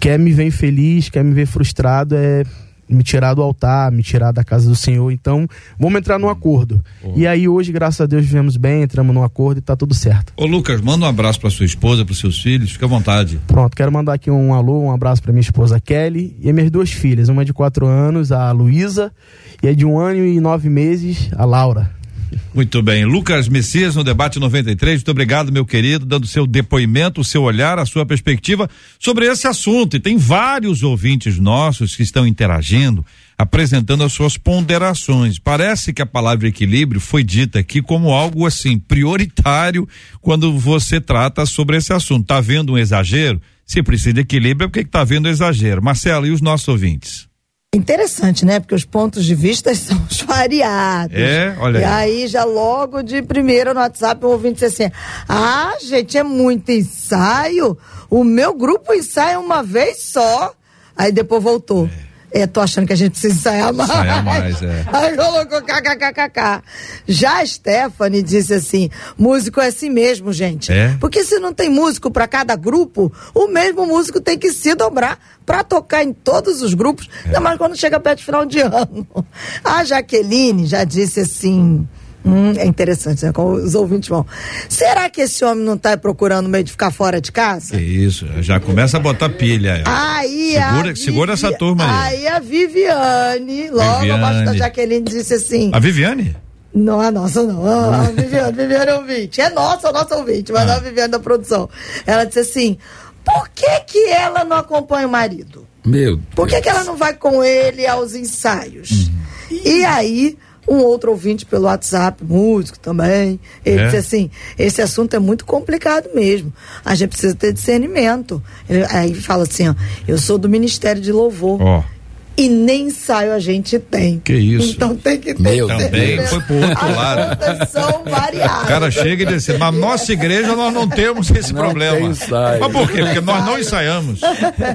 Speaker 7: quer me ver infeliz, quer me ver frustrado, é me tirar do altar, me tirar da casa do Senhor. Então, vamos entrar num acordo. E aí, hoje, graças a Deus, vivemos bem, entramos num acordo e tá tudo certo.
Speaker 1: Ô, Lucas, manda um abraço para sua esposa, para seus filhos, fica à vontade.
Speaker 7: Pronto, quero mandar aqui um alô, um abraço para minha esposa Kelly e minhas duas filhas, uma de quatro anos, a Luísa, e a de um ano e nove meses, a Laura.
Speaker 1: Muito bem. Lucas Messias no debate 93. Muito obrigado, meu querido, dando seu depoimento, o seu olhar, a sua perspectiva sobre esse assunto. E tem vários ouvintes nossos que estão interagindo, apresentando as suas ponderações. Parece que a palavra equilíbrio foi dita aqui como algo assim prioritário quando você trata sobre esse assunto. Tá vendo um exagero? Se precisa de equilíbrio, é porque que tá vendo exagero. Marcelo, e os nossos ouvintes?
Speaker 6: Interessante, né? Porque os pontos de vista são variados.
Speaker 1: É, olha
Speaker 6: E
Speaker 1: aí.
Speaker 6: já logo de primeira no WhatsApp, um ouvinte disse assim: Ah, gente, é muito ensaio. O meu grupo ensaia uma vez só. Aí depois voltou. É, tô achando que a gente precisa ensaiar mais.
Speaker 1: Ensaiar mais, é.
Speaker 6: Aí colocou kkkk. Já a Stephanie disse assim: músico é assim mesmo, gente.
Speaker 1: É?
Speaker 6: Porque se não tem músico para cada grupo, o mesmo músico tem que se dobrar para tocar em todos os grupos, ainda mais quando chega perto de final de ano. A Jaqueline já disse assim. Hum, é interessante, né? Como os ouvintes vão. Será que esse homem não tá procurando meio de ficar fora de casa?
Speaker 1: Que isso, já começa a botar pilha.
Speaker 6: Aí
Speaker 1: segura,
Speaker 6: a
Speaker 1: segura essa
Speaker 6: Vivi-
Speaker 1: turma aí.
Speaker 6: Aí a Viviane, logo
Speaker 1: Viviane.
Speaker 6: abaixo da Jaqueline, disse assim:
Speaker 1: A Viviane?
Speaker 6: Não é nossa, não. Ah, a Viviane, Viviane é ouvinte. É nossa, nossa ouvinte, mas não é a Viviane da produção. Ela disse assim: por que, que ela não acompanha o marido?
Speaker 2: Meu
Speaker 6: Por que, que ela não vai com ele aos ensaios? E aí, Um outro ouvinte pelo WhatsApp, músico também. Ele
Speaker 1: É?
Speaker 6: disse assim: esse assunto é muito complicado mesmo. A gente precisa ter discernimento. Ele, aí fala assim: ó, eu sou do Ministério de Louvor.
Speaker 1: Ó.
Speaker 6: E nem ensaio a gente tem.
Speaker 1: Que isso?
Speaker 6: Então tem que ter
Speaker 2: Meu
Speaker 1: Também foi pro outro
Speaker 6: As
Speaker 1: lado.
Speaker 6: são
Speaker 1: O cara chega e diz assim, na nossa igreja nós não temos esse
Speaker 2: Não
Speaker 1: problema.
Speaker 2: tem ensaio.
Speaker 1: Mas por quê? Porque nós não ensaiamos.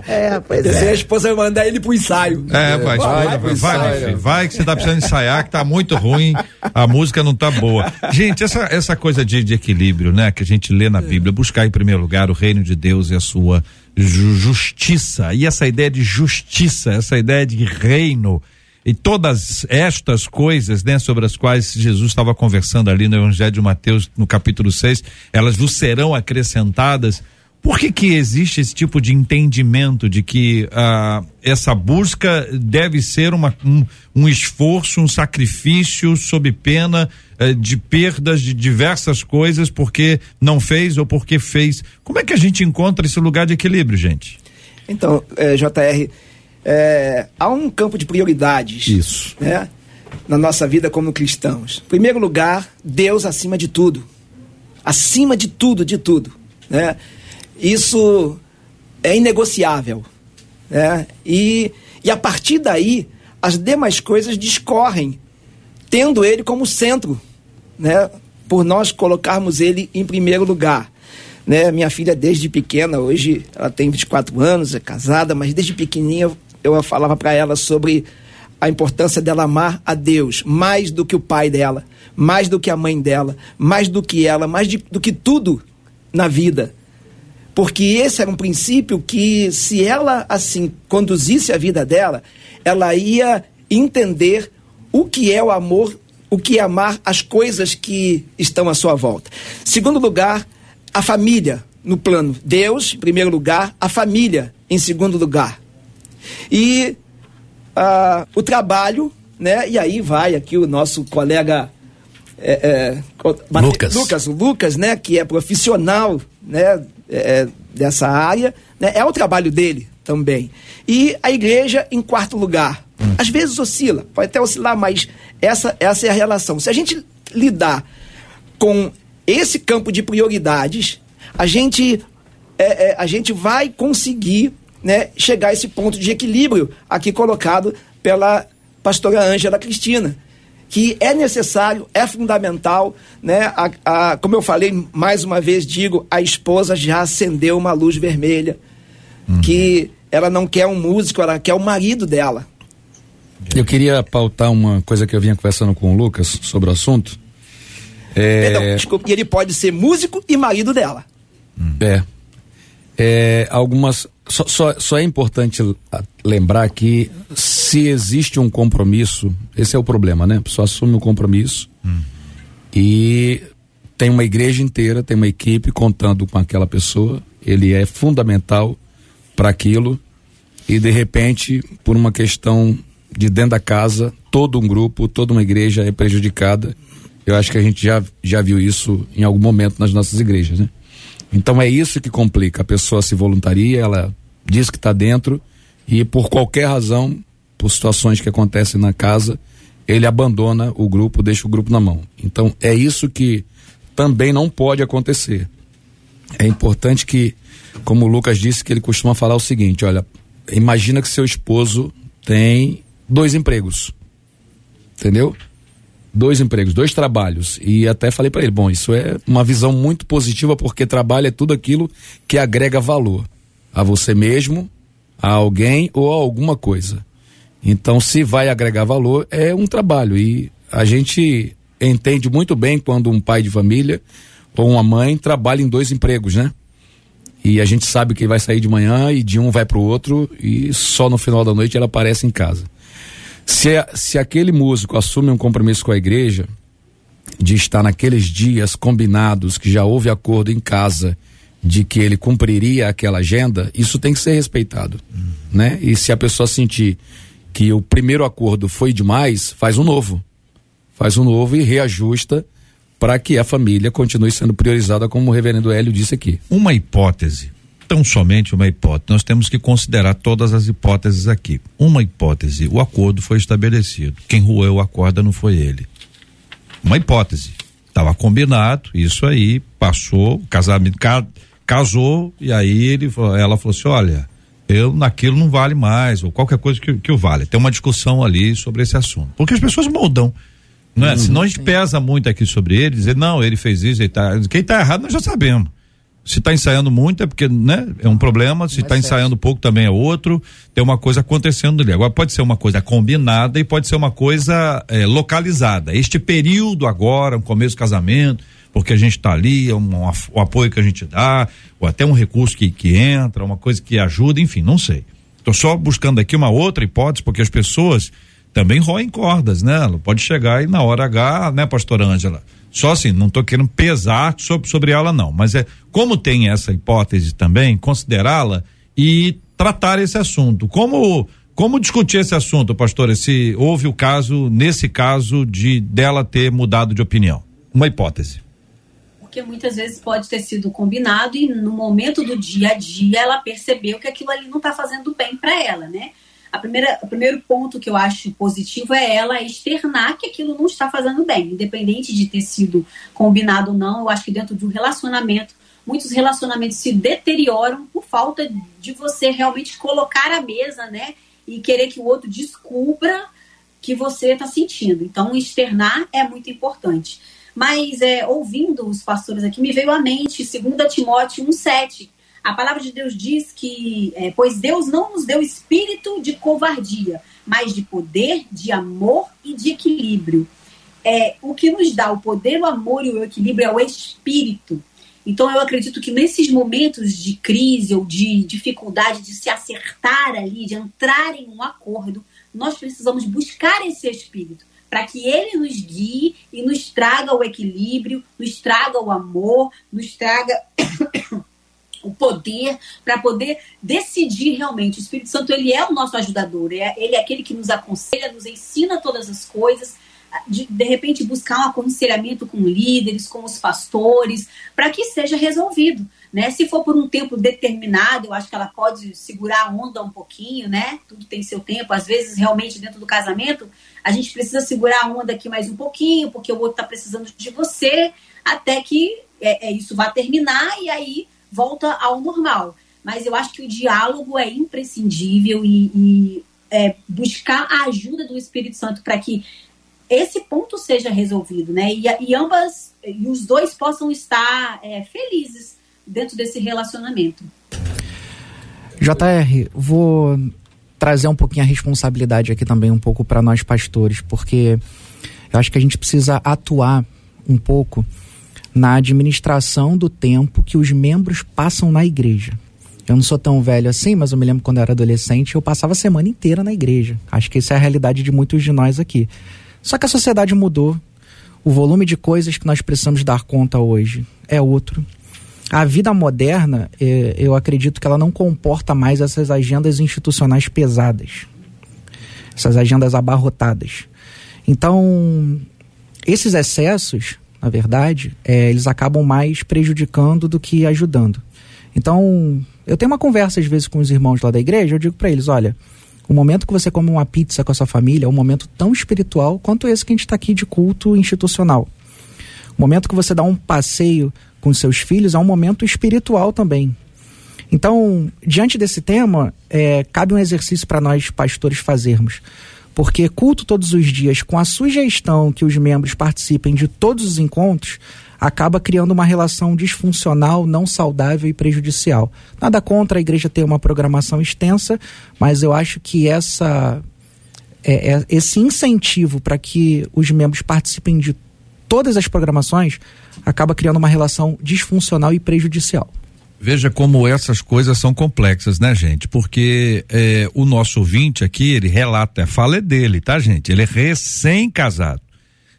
Speaker 6: É, pois é.
Speaker 4: a esposa vai mandar ele pro ensaio.
Speaker 1: É, vai,
Speaker 2: vai
Speaker 1: vai, vai,
Speaker 2: ensaio.
Speaker 1: meu filho, vai que você tá precisando ensaiar, que tá muito ruim, a música não tá boa. Gente, essa, essa coisa de, de equilíbrio, né, que a gente lê na Bíblia, buscar em primeiro lugar o reino de Deus e a sua justiça. E essa ideia de justiça, essa ideia de reino. E todas estas coisas, né, sobre as quais Jesus estava conversando ali no Evangelho de Mateus, no capítulo 6, elas vos serão acrescentadas. Por que que existe esse tipo de entendimento de que ah, essa busca deve ser uma, um, um esforço, um sacrifício sob pena eh, de perdas de diversas coisas porque não fez ou porque fez? Como é que a gente encontra esse lugar de equilíbrio, gente?
Speaker 4: Então, é, JR, é, há um campo de prioridades.
Speaker 2: Isso.
Speaker 4: Né, na nossa vida como cristãos. Em primeiro lugar, Deus acima de tudo. Acima de tudo, de tudo. Né? Isso é inegociável. Né? E, e a partir daí, as demais coisas discorrem, tendo ele como centro, né? por nós colocarmos ele em primeiro lugar. Né? Minha filha, desde pequena, hoje ela tem 24 anos, é casada, mas desde pequenininha eu falava para ela sobre a importância dela amar a Deus mais do que o pai dela, mais do que a mãe dela, mais do que ela, mais de- do que tudo na vida. Porque esse era um princípio que, se ela assim conduzisse a vida dela, ela ia entender o que é o amor, o que é amar as coisas que estão à sua volta. Segundo lugar, a família no plano. Deus, em primeiro lugar, a família em segundo lugar. E ah, o trabalho, né? E aí vai aqui o nosso colega é, é,
Speaker 2: Lucas.
Speaker 4: Lucas, Lucas, né? Que é profissional, né? É, dessa área, né? É o trabalho dele também. E a igreja em quarto lugar. Às vezes oscila, pode até oscilar, mas essa, essa é a relação. Se a gente lidar com esse campo de prioridades, a gente, é, é, a gente vai conseguir né, chegar a esse ponto de equilíbrio aqui colocado pela pastora Ângela Cristina. Que é necessário, é fundamental, né? A, a- como eu falei, mais uma vez digo, a esposa já acendeu uma luz vermelha. Que ela não quer um músico, ela quer o marido dela.
Speaker 2: Eu queria pautar uma coisa que eu vinha conversando com o Lucas sobre o assunto.
Speaker 4: Perdão,
Speaker 2: É,
Speaker 4: desculpa, e ele pode ser músico e marido dela.
Speaker 2: É. É, algumas. Só, só, só é importante lembrar que se existe um compromisso, esse é o problema, né? A pessoa assume um compromisso e tem uma igreja inteira, tem uma equipe contando com aquela pessoa, ele é fundamental para aquilo e de repente, por uma questão de dentro da casa, todo um grupo, toda uma igreja é prejudicada. Eu acho que a gente já, já viu isso em algum momento nas nossas igrejas, né? Então é isso que complica. A pessoa se voluntaria, ela diz que está dentro e por qualquer razão, por situações que acontecem na casa, ele abandona o grupo, deixa o grupo na mão. Então é isso que também não pode acontecer. É importante que, como o Lucas disse, que ele costuma falar o seguinte: olha, imagina que seu esposo tem dois empregos, entendeu? Dois empregos, dois trabalhos. E até falei para ele: bom, isso é uma visão muito positiva porque trabalho é tudo aquilo que agrega valor a você mesmo, a alguém ou a alguma coisa. Então, se vai agregar valor, é um trabalho. E a gente entende muito bem quando um pai de família ou uma mãe trabalha em dois empregos, né? E a gente sabe que vai sair de manhã e de um vai para o outro e só no final da noite ela aparece em casa. Se, se aquele músico assume um compromisso com a igreja de estar naqueles dias combinados, que já houve acordo em casa de que ele cumpriria aquela agenda, isso tem que ser respeitado, né? E se a pessoa sentir que o primeiro acordo foi demais, faz um novo. Faz um novo e reajusta para que a família continue sendo priorizada, como o reverendo Hélio disse aqui.
Speaker 1: Uma hipótese. tão somente uma hipótese, nós temos que considerar todas as hipóteses aqui. Uma hipótese, o acordo foi estabelecido. Quem roeu o acordo não foi ele. Uma hipótese. Estava combinado, isso aí, passou, casamento ca, casou, e aí ele, ela falou assim: olha, eu naquilo não vale mais, ou qualquer coisa que, que o vale. Tem uma discussão ali sobre esse assunto. Porque as pessoas mudam. Não é? Uhum, Senão a gente sim. pesa muito aqui sobre ele, dizer, não, ele fez isso, ele tá. Quem está errado nós já sabemos. Se está ensaiando muito é porque, né, é um problema. Se está ensaiando pouco também é outro. Tem uma coisa acontecendo ali. Agora pode ser uma coisa combinada e pode ser uma coisa é, localizada. Este período agora, um começo do casamento, porque a gente está ali, é um, um, o apoio que a gente dá, ou até um recurso que, que entra, uma coisa que ajuda, enfim, não sei. Estou só buscando aqui uma outra hipótese, porque as pessoas também roem cordas, né? Pode chegar e na hora H, né, pastor Ângela? Só assim, não estou querendo pesar sobre, sobre ela, não. Mas é como tem essa hipótese também, considerá-la e tratar esse assunto. Como como discutir esse assunto, pastor? Se houve o caso, nesse caso, de dela ter mudado de opinião? Uma hipótese.
Speaker 3: Porque muitas vezes pode ter sido combinado e no momento do dia a dia ela percebeu que aquilo ali não está fazendo bem para ela, né? A primeira, o primeiro ponto que eu acho positivo é ela externar que aquilo não está fazendo bem, independente de ter sido combinado ou não. Eu acho que dentro de um relacionamento, muitos relacionamentos se deterioram por falta de você realmente colocar a mesa, né? E querer que o outro descubra que você está sentindo. Então, externar é muito importante. Mas, é, ouvindo os pastores aqui, me veio à mente 2 Timóteo 1,7 a palavra de Deus diz que, é, pois Deus não nos deu espírito de covardia, mas de poder, de amor e de equilíbrio. É, o que nos dá o poder, o amor e o equilíbrio é o espírito. Então eu acredito que nesses momentos de crise ou de dificuldade de se acertar ali, de entrar em um acordo, nós precisamos buscar esse espírito para que ele nos guie e nos traga o equilíbrio, nos traga o amor, nos traga o poder para poder decidir realmente. O Espírito Santo ele é o nosso ajudador, é, ele é aquele que nos aconselha, nos ensina todas as coisas. De, de repente buscar um aconselhamento com líderes, com os pastores, para que seja resolvido. Né? Se for por um tempo determinado, eu acho que ela pode segurar a onda um pouquinho, né? Tudo tem seu tempo. Às vezes, realmente, dentro do casamento, a gente precisa segurar a onda aqui mais um pouquinho, porque o outro está precisando de você, até que é, é, isso vá terminar e aí volta ao normal. Mas eu acho que o diálogo é imprescindível e, e é, buscar a ajuda do Espírito Santo para que esse ponto seja resolvido, né? E, e ambas, e os dois possam estar é, felizes dentro desse relacionamento.
Speaker 5: JR, vou trazer um pouquinho a responsabilidade aqui também um pouco para nós pastores, porque eu acho que a gente precisa atuar um pouco na administração do tempo que os membros passam na igreja. Eu não sou tão velho assim, mas eu me lembro quando eu era adolescente, eu passava a semana inteira na igreja. Acho que essa é a realidade de muitos de nós aqui. Só que a sociedade mudou. O volume de coisas que nós precisamos dar conta hoje é outro. A vida moderna, é, eu acredito que ela não comporta mais essas agendas institucionais pesadas, essas agendas abarrotadas. Então, esses excessos na verdade, é, eles acabam mais prejudicando do que ajudando. Então, eu tenho uma conversa às vezes com os irmãos lá da igreja, eu digo para eles, olha, o momento que você come uma pizza com a sua família é um momento tão espiritual quanto esse que a gente está aqui de culto institucional. O momento que você dá um passeio com seus filhos é um momento espiritual também. Então, diante desse tema, é, cabe um exercício para nós pastores fazermos. Porque culto todos os dias, com a sugestão que os membros participem de todos os encontros, acaba criando uma relação disfuncional, não saudável e prejudicial. Nada contra a igreja ter uma programação extensa, mas eu acho que essa é, é, esse incentivo para que os membros participem de todas as programações acaba criando uma relação disfuncional e prejudicial.
Speaker 1: Veja como essas coisas são complexas, né, gente? Porque é, o nosso ouvinte aqui, ele relata, a fala é dele, tá, gente? Ele é recém-casado.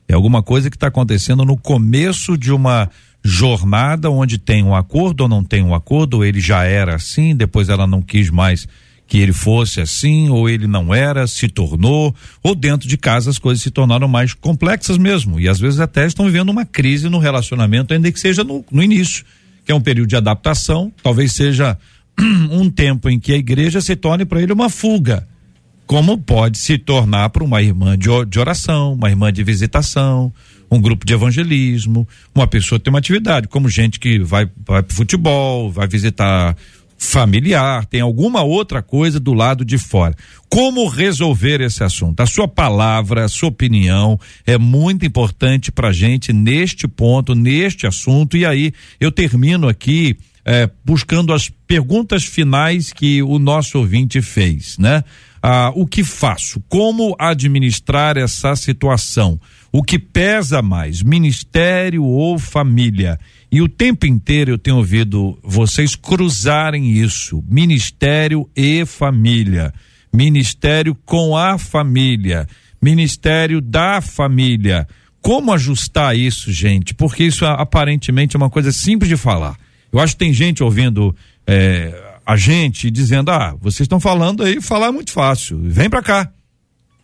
Speaker 1: É alguma coisa que está acontecendo no começo de uma jornada onde tem um acordo ou não tem um acordo, ele já era assim, depois ela não quis mais que ele fosse assim, ou ele não era, se tornou, ou dentro de casa as coisas se tornaram mais complexas mesmo. E às vezes até estão vivendo uma crise no relacionamento, ainda que seja no, no início que é um período de adaptação, talvez seja um tempo em que a igreja se torne para ele uma fuga, como pode se tornar para uma irmã de, oração, uma irmã de visitação, um grupo de evangelismo, uma pessoa tem uma atividade, como gente que vai, vai para futebol, vai visitar familiar, tem alguma outra coisa do lado de fora. Como resolver esse assunto? A sua palavra, a sua opinião é muito importante para gente neste ponto, neste assunto. E aí eu termino aqui é, buscando as perguntas finais que o nosso ouvinte fez, né? Ah, o que faço? Como administrar essa situação? O que pesa mais, ministério ou família? E o tempo inteiro eu tenho ouvido vocês cruzarem isso: ministério e família, ministério com a família, ministério da família. Como ajustar isso, gente? Porque isso aparentemente é uma coisa simples de falar. Eu acho que tem gente ouvindo é, a gente dizendo: ah, vocês estão falando aí, falar é muito fácil. Vem para cá,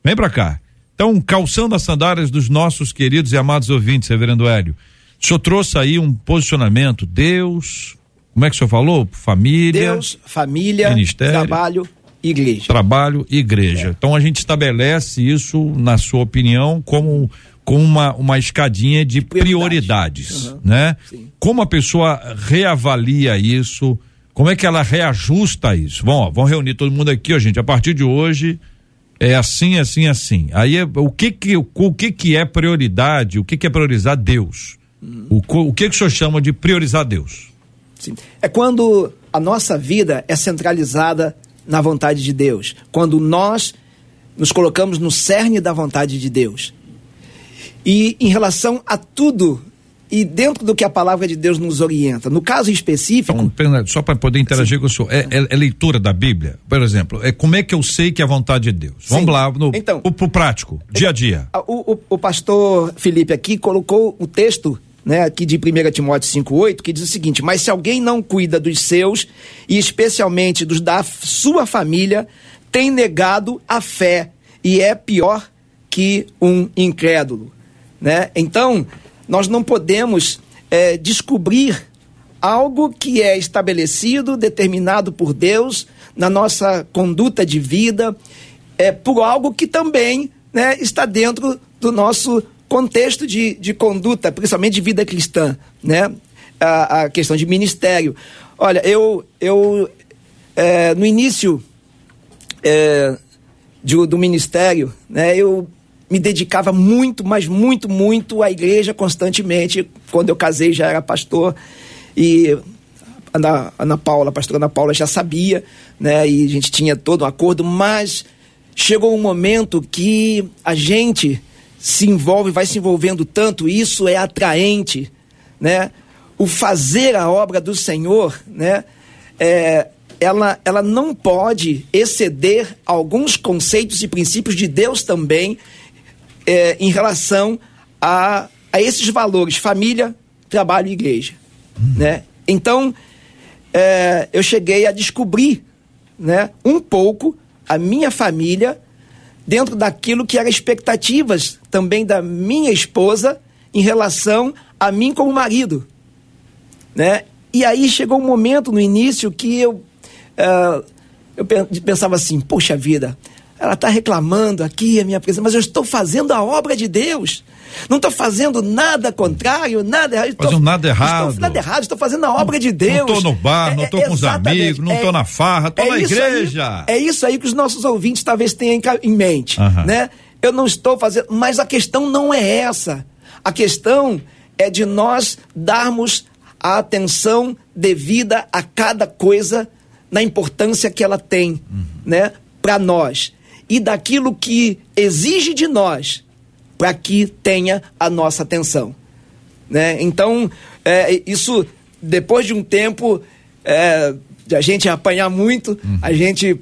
Speaker 1: vem para cá. Então, calçando as sandálias dos nossos queridos e amados ouvintes, Reverendo Hélio o senhor trouxe aí um posicionamento, Deus, como é que o senhor falou? Família.
Speaker 4: Deus, família,
Speaker 1: ministério,
Speaker 4: trabalho, igreja.
Speaker 1: Trabalho, igreja. É. Então a gente estabelece isso, na sua opinião, como com uma, uma escadinha de prioridades, uhum. né? Sim. Como a pessoa reavalia isso? Como é que ela reajusta isso? Bom, vamos reunir todo mundo aqui, ó, gente. A partir de hoje é assim, assim, assim. Aí é, o que que o, o que que é prioridade? O que que é priorizar Deus? O, o que, que o senhor chama de priorizar Deus?
Speaker 4: Sim. É quando a nossa vida é centralizada na vontade de Deus. Quando nós nos colocamos no cerne da vontade de Deus. E em relação a tudo e dentro do que a palavra de Deus nos orienta. No caso específico.
Speaker 1: Então, só para poder interagir Sim. com o senhor, é, é, é, leitura da Bíblia? Por exemplo, é como é que eu sei que é a vontade de Deus? Sim. Vamos lá, no, então, o, pro prático, dia a dia.
Speaker 4: O, o, o pastor Felipe aqui colocou o texto né, aqui de 1 Timóteo 5,8, que diz o seguinte: Mas se alguém não cuida dos seus, e especialmente dos da sua família, tem negado a fé e é pior que um incrédulo. Né? Então, nós não podemos é, descobrir algo que é estabelecido, determinado por Deus na nossa conduta de vida, é, por algo que também né, está dentro do nosso contexto de, de conduta, principalmente de vida cristã, né? A, a questão de ministério. Olha, eu, eu é, no início é, de, do ministério, né, eu me dedicava muito, mas muito, muito à igreja constantemente. Quando eu casei já era pastor e Ana, Ana Paula, a pastora Ana Paula já sabia, né, e a gente tinha todo um acordo, mas chegou um momento que a gente se envolve, vai se envolvendo tanto, isso é atraente, né? O fazer a obra do Senhor, né? É, ela, ela não pode exceder alguns conceitos e princípios de Deus também é, em relação a, a esses valores, família, trabalho e igreja, uhum. né? Então, é, eu cheguei a descobrir, né, um pouco a minha família dentro daquilo que eram expectativas também da minha esposa em relação a mim como marido, né? E aí chegou um momento no início que eu uh, eu pensava assim, poxa vida, ela está reclamando aqui a minha presença, mas eu estou fazendo a obra de Deus. Não estou fazendo nada contrário, nada errado.
Speaker 1: Fazendo nada errado.
Speaker 4: Estou, nada errado, estou fazendo a obra de Deus.
Speaker 1: Não estou no bar, não estou é, com os amigos, não estou é, na farra, estou é na igreja.
Speaker 4: Aí, é isso aí que os nossos ouvintes talvez tenham em mente, uhum. né? Eu não estou fazendo, mas a questão não é essa. A questão é de nós darmos a atenção devida a cada coisa na importância que ela tem, uhum. né, para nós e daquilo que exige de nós para que tenha a nossa atenção. Né? Então, é, isso, depois de um tempo é, de a gente apanhar muito, uhum. a gente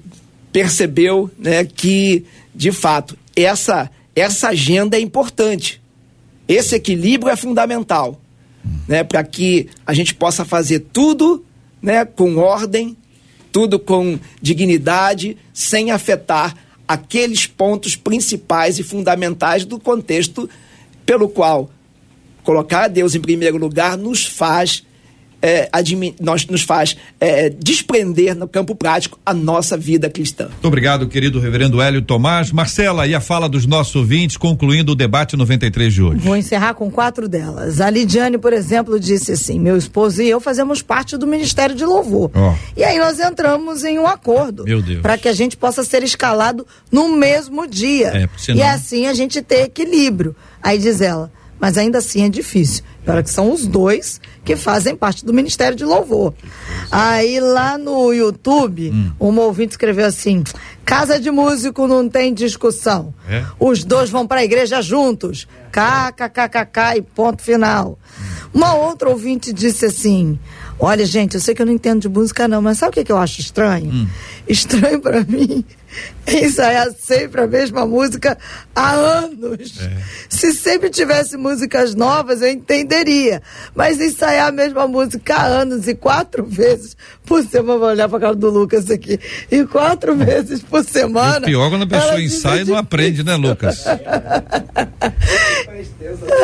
Speaker 4: percebeu né, que, de fato, essa, essa agenda é importante. Esse equilíbrio é fundamental uhum. né, para que a gente possa fazer tudo né, com ordem, tudo com dignidade, sem afetar aqueles pontos principais e fundamentais do contexto pelo qual colocar Deus em primeiro lugar nos faz é, nós, nos faz é, desprender no campo prático a nossa vida cristã.
Speaker 1: Muito obrigado, querido reverendo Hélio Tomás. Marcela, e a fala dos nossos ouvintes, concluindo o debate 93 de hoje.
Speaker 6: Vou encerrar com quatro delas. A Lidiane, por exemplo, disse assim: meu esposo e eu fazemos parte do Ministério de Louvor.
Speaker 1: Ó.
Speaker 6: E aí nós entramos em um acordo
Speaker 1: Meu Deus.
Speaker 6: para que a gente possa ser escalado no mesmo dia.
Speaker 1: É, senão-
Speaker 6: E assim a gente ter equilíbrio. Aí diz ela, mas ainda assim é difícil. Para que são os dois que fazem parte do Ministério de Louvor. Aí lá no YouTube,
Speaker 1: Hum.
Speaker 6: uma ouvinte escreveu assim: Casa de músico não tem discussão.
Speaker 1: É?
Speaker 6: Os dois vão para a igreja juntos. KKKKK e ponto final. Uma outra ouvinte disse assim: Olha, gente, eu sei que eu não entendo de música, não, mas sabe o que, que eu acho estranho? Estranho para mim ensaiar sempre a mesma música há anos. Se sempre tivesse músicas novas, eu entenderia. Mas ensaiar a mesma música há anos e quatro vezes por semana, vou olhar pra cara do Lucas aqui, e quatro vezes por semana.
Speaker 1: E pior quando a pessoa ensaia e não aprende, né, Lucas?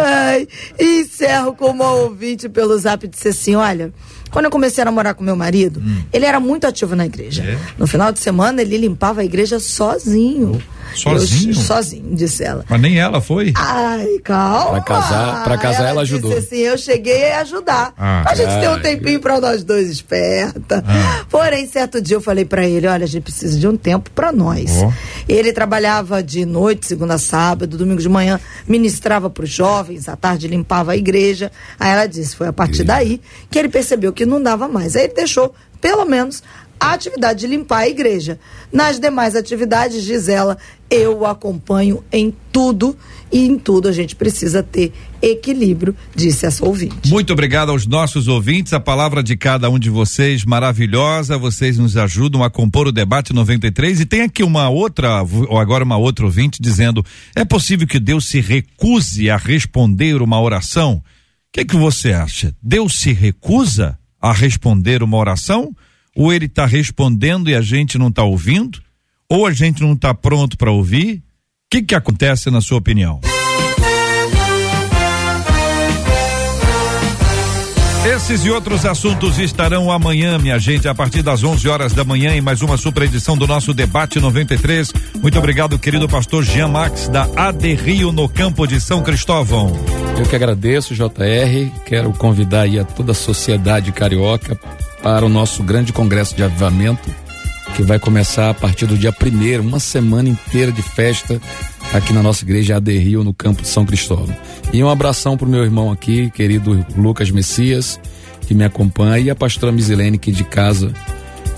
Speaker 6: Ai, e encerro com uma ouvinte pelo zap disse assim: olha. Quando eu comecei a namorar com meu marido, ele era muito ativo na igreja.
Speaker 1: É?
Speaker 6: No final de semana, ele limpava a igreja sozinho.
Speaker 1: Sozinho?
Speaker 6: Eu- sozinho, disse ela.
Speaker 1: Mas nem ela foi.
Speaker 6: Ai, calma.
Speaker 2: Pra casar- pra casar, ela ajudou.
Speaker 6: Disse assim, eu cheguei a ajudar.
Speaker 1: Ah.
Speaker 6: a gente tem um
Speaker 2: Ai.
Speaker 6: tempinho pra nós dois esperta.
Speaker 1: Ah.
Speaker 6: Porém, certo dia eu falei pra ele, olha, a gente precisa de um tempo pra nós.
Speaker 1: Ó.
Speaker 6: Ele trabalhava de noite, segunda a sábado, domingo de manhã, ministrava pros jovens, à tarde limpava a igreja. Aí ela disse, foi a partir daí que ele percebeu que não dava mais. Aí ele deixou, pelo menos, a atividade de limpar a igreja. Nas demais atividades, diz ela, eu o acompanho em tudo e em tudo a gente precisa ter equilíbrio, disse essa ouvinte.
Speaker 1: Muito obrigado aos nossos ouvintes. A palavra de cada um de vocês maravilhosa. Vocês nos ajudam a compor o debate 93 e tem aqui uma outra, ou agora uma outra ouvinte dizendo: "É possível que Deus se recuse a responder uma oração?" O que que você acha? Deus se recusa a responder uma oração? Ou ele está respondendo e a gente não está ouvindo? Ou a gente não está pronto para ouvir? O que que acontece na sua opinião? Esses e outros assuntos estarão amanhã, minha gente, a partir das 11 horas da manhã, em mais uma super edição do nosso Debate 93. Muito obrigado, querido pastor Jean Max, da AD Rio, no campo de São Cristóvão.
Speaker 2: Eu que agradeço, JR. Quero convidar aí a toda a sociedade carioca para o nosso grande congresso de avivamento, que vai começar a partir do dia primeiro, uma semana inteira de festa aqui na nossa igreja AD Rio, no campo de São Cristóvão. E um abração pro meu irmão aqui, querido Lucas Messias, que me acompanha, e a pastora Misilene, que de casa,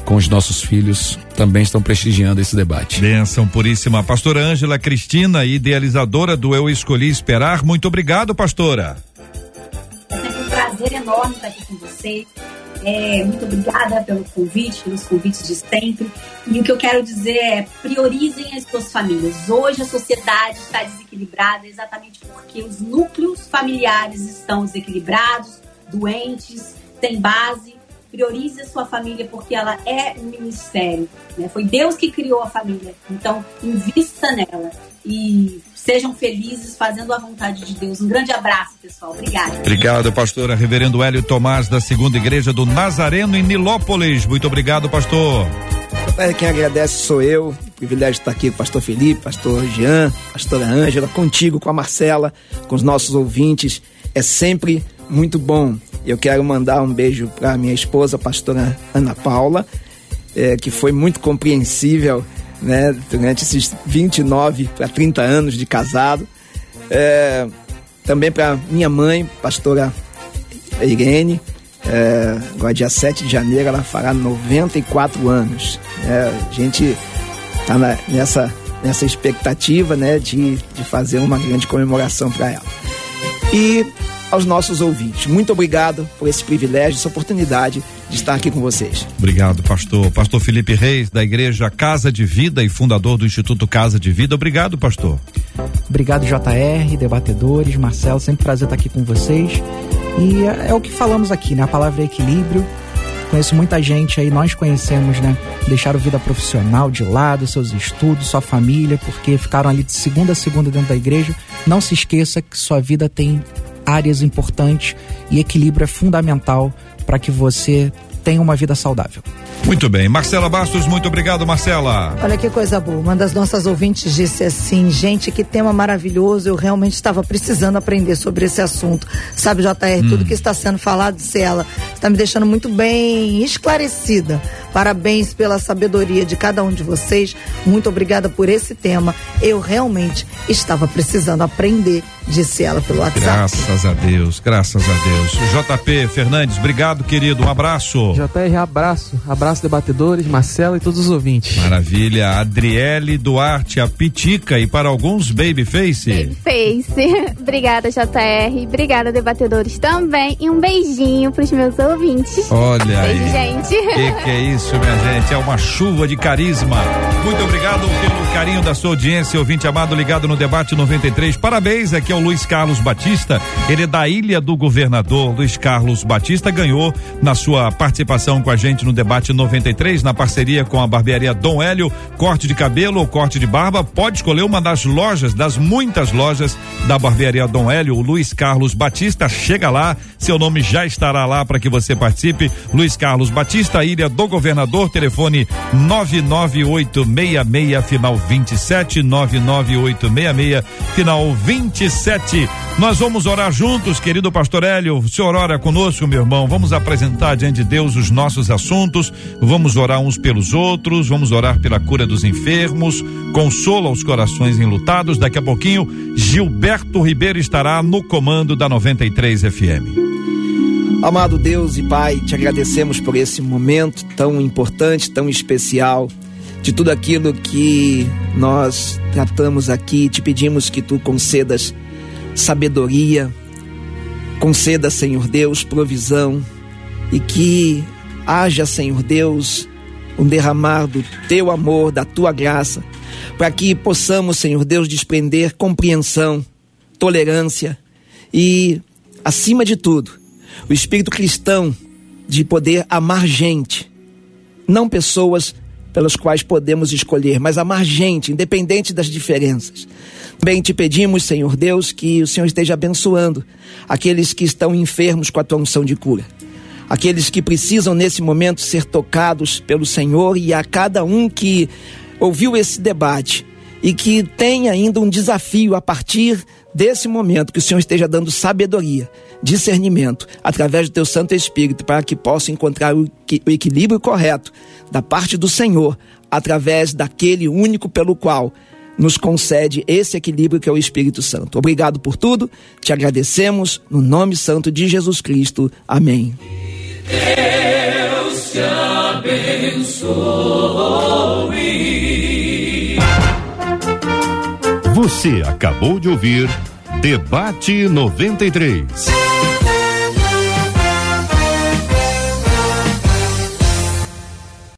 Speaker 2: com os nossos filhos, também estão prestigiando esse debate.
Speaker 1: Benção puríssima. Pastora Ângela Cristina, idealizadora do Eu Escolhi Esperar. Muito obrigado, pastora.
Speaker 3: É sempre um prazer enorme estar aqui com você. É, muito obrigada pelo convite, pelos convites de sempre. E o que eu quero dizer é: priorizem as suas famílias. Hoje a sociedade está desequilibrada exatamente porque os núcleos familiares estão desequilibrados, doentes, sem base. Priorize a sua família porque ela é um ministério. né? Foi Deus que criou a família. Então, invista nela. E sejam felizes fazendo a vontade de Deus. Um grande abraço, pessoal. Obrigada.
Speaker 1: Obrigado, pastora Reverendo Hélio Tomás, da Segunda Igreja do Nazareno, em Nilópolis. Muito obrigado, pastor.
Speaker 4: Quem agradece sou eu. Privilégio de estar aqui o pastor Felipe, pastor Jean, pastora Ângela, contigo, com a Marcela, com os nossos ouvintes. É sempre muito bom. Eu quero mandar um beijo para minha esposa, a pastora Ana Paula, é, que foi muito compreensível né, durante esses 29 para 30 anos de casado. É, também para minha mãe, pastora Irene. É, agora, dia 7 de janeiro, ela fará 94 anos. É, a gente está nessa, nessa expectativa né, de, de fazer uma grande comemoração para ela. E aos nossos ouvintes, muito obrigado por esse privilégio, essa oportunidade de estar aqui com vocês.
Speaker 1: Obrigado, pastor. Pastor Felipe Reis, da Igreja Casa de Vida e fundador do Instituto Casa de Vida. Obrigado, pastor.
Speaker 5: Obrigado, JR, debatedores, Marcelo, sempre prazer estar aqui com vocês. E é, é o que falamos aqui, né? A palavra é equilíbrio. Conheço muita gente aí, nós conhecemos, né? Deixaram vida profissional de lado, seus estudos, sua família, porque ficaram ali de segunda a segunda dentro da igreja. Não se esqueça que sua vida tem áreas importantes e equilíbrio é fundamental para que você tenha uma vida saudável.
Speaker 1: Muito bem. Marcela Bastos, muito obrigado, Marcela.
Speaker 6: Olha que coisa boa. Uma das nossas ouvintes disse assim: gente, que tema maravilhoso. Eu realmente estava precisando aprender sobre esse assunto. Sabe, JR, hum. tudo que está sendo falado, se ela está me deixando muito bem esclarecida. Parabéns pela sabedoria de cada um de vocês. Muito obrigada por esse tema. Eu realmente estava precisando aprender, disse ela pelo WhatsApp.
Speaker 1: Graças a Deus, graças a Deus. JP Fernandes, obrigado, querido. Um abraço.
Speaker 10: JR, abraço. Abraço, debatedores, Marcela e todos os ouvintes.
Speaker 1: Maravilha. Adriele Duarte, a Pitica e para alguns, Babyface.
Speaker 8: Babyface. Obrigada, JR. Obrigada, debatedores também. E um beijinho para os meus ouvintes.
Speaker 1: Olha
Speaker 8: Beijo,
Speaker 1: aí.
Speaker 8: gente.
Speaker 1: Que que é isso? Isso, minha gente. É uma chuva de carisma. Muito obrigado pelo carinho da sua audiência, ouvinte amado ligado no debate 93. Parabéns, aqui é o Luiz Carlos Batista. Ele é da Ilha do Governador. Luiz Carlos Batista ganhou na sua participação com a gente no debate 93, na parceria com a barbearia Dom Hélio, corte de cabelo ou corte de barba. Pode escolher uma das lojas, das muitas lojas da barbearia Dom Hélio, o Luiz Carlos Batista. Chega lá, seu nome já estará lá para que você participe. Luiz Carlos Batista, Ilha do Governador governador, telefone 99866 final 27 99866 final 27. Nós vamos orar juntos, querido pastor Hélio. O senhor ora conosco, meu irmão. Vamos apresentar diante de Deus os nossos assuntos. Vamos orar uns pelos outros. Vamos orar pela cura dos enfermos. Consola os corações enlutados. Daqui a pouquinho, Gilberto Ribeiro estará no comando da 93 FM.
Speaker 4: Amado Deus e Pai, te agradecemos por esse momento tão importante, tão especial, de tudo aquilo que nós tratamos aqui. Te pedimos que tu concedas sabedoria, conceda, Senhor Deus, provisão e que haja, Senhor Deus, um derramar do teu amor, da tua graça, para que possamos, Senhor Deus, desprender compreensão, tolerância e, acima de tudo, o espírito cristão de poder amar gente, não pessoas pelas quais podemos escolher, mas amar gente, independente das diferenças. Também te pedimos, Senhor Deus, que o Senhor esteja abençoando aqueles que estão enfermos com a tua unção de cura. Aqueles que precisam nesse momento ser tocados pelo Senhor e a cada um que ouviu esse debate e que tem ainda um desafio a partir desse momento, que o Senhor esteja dando sabedoria discernimento através do teu Santo Espírito para que possa encontrar o, equilíbrio correto da parte do Senhor através daquele único pelo qual nos concede esse equilíbrio que é o Espírito Santo. Obrigado por tudo, te agradecemos no nome santo de Jesus Cristo. Amém. Deus te
Speaker 9: abençoe. Você acabou de ouvir Debate 93.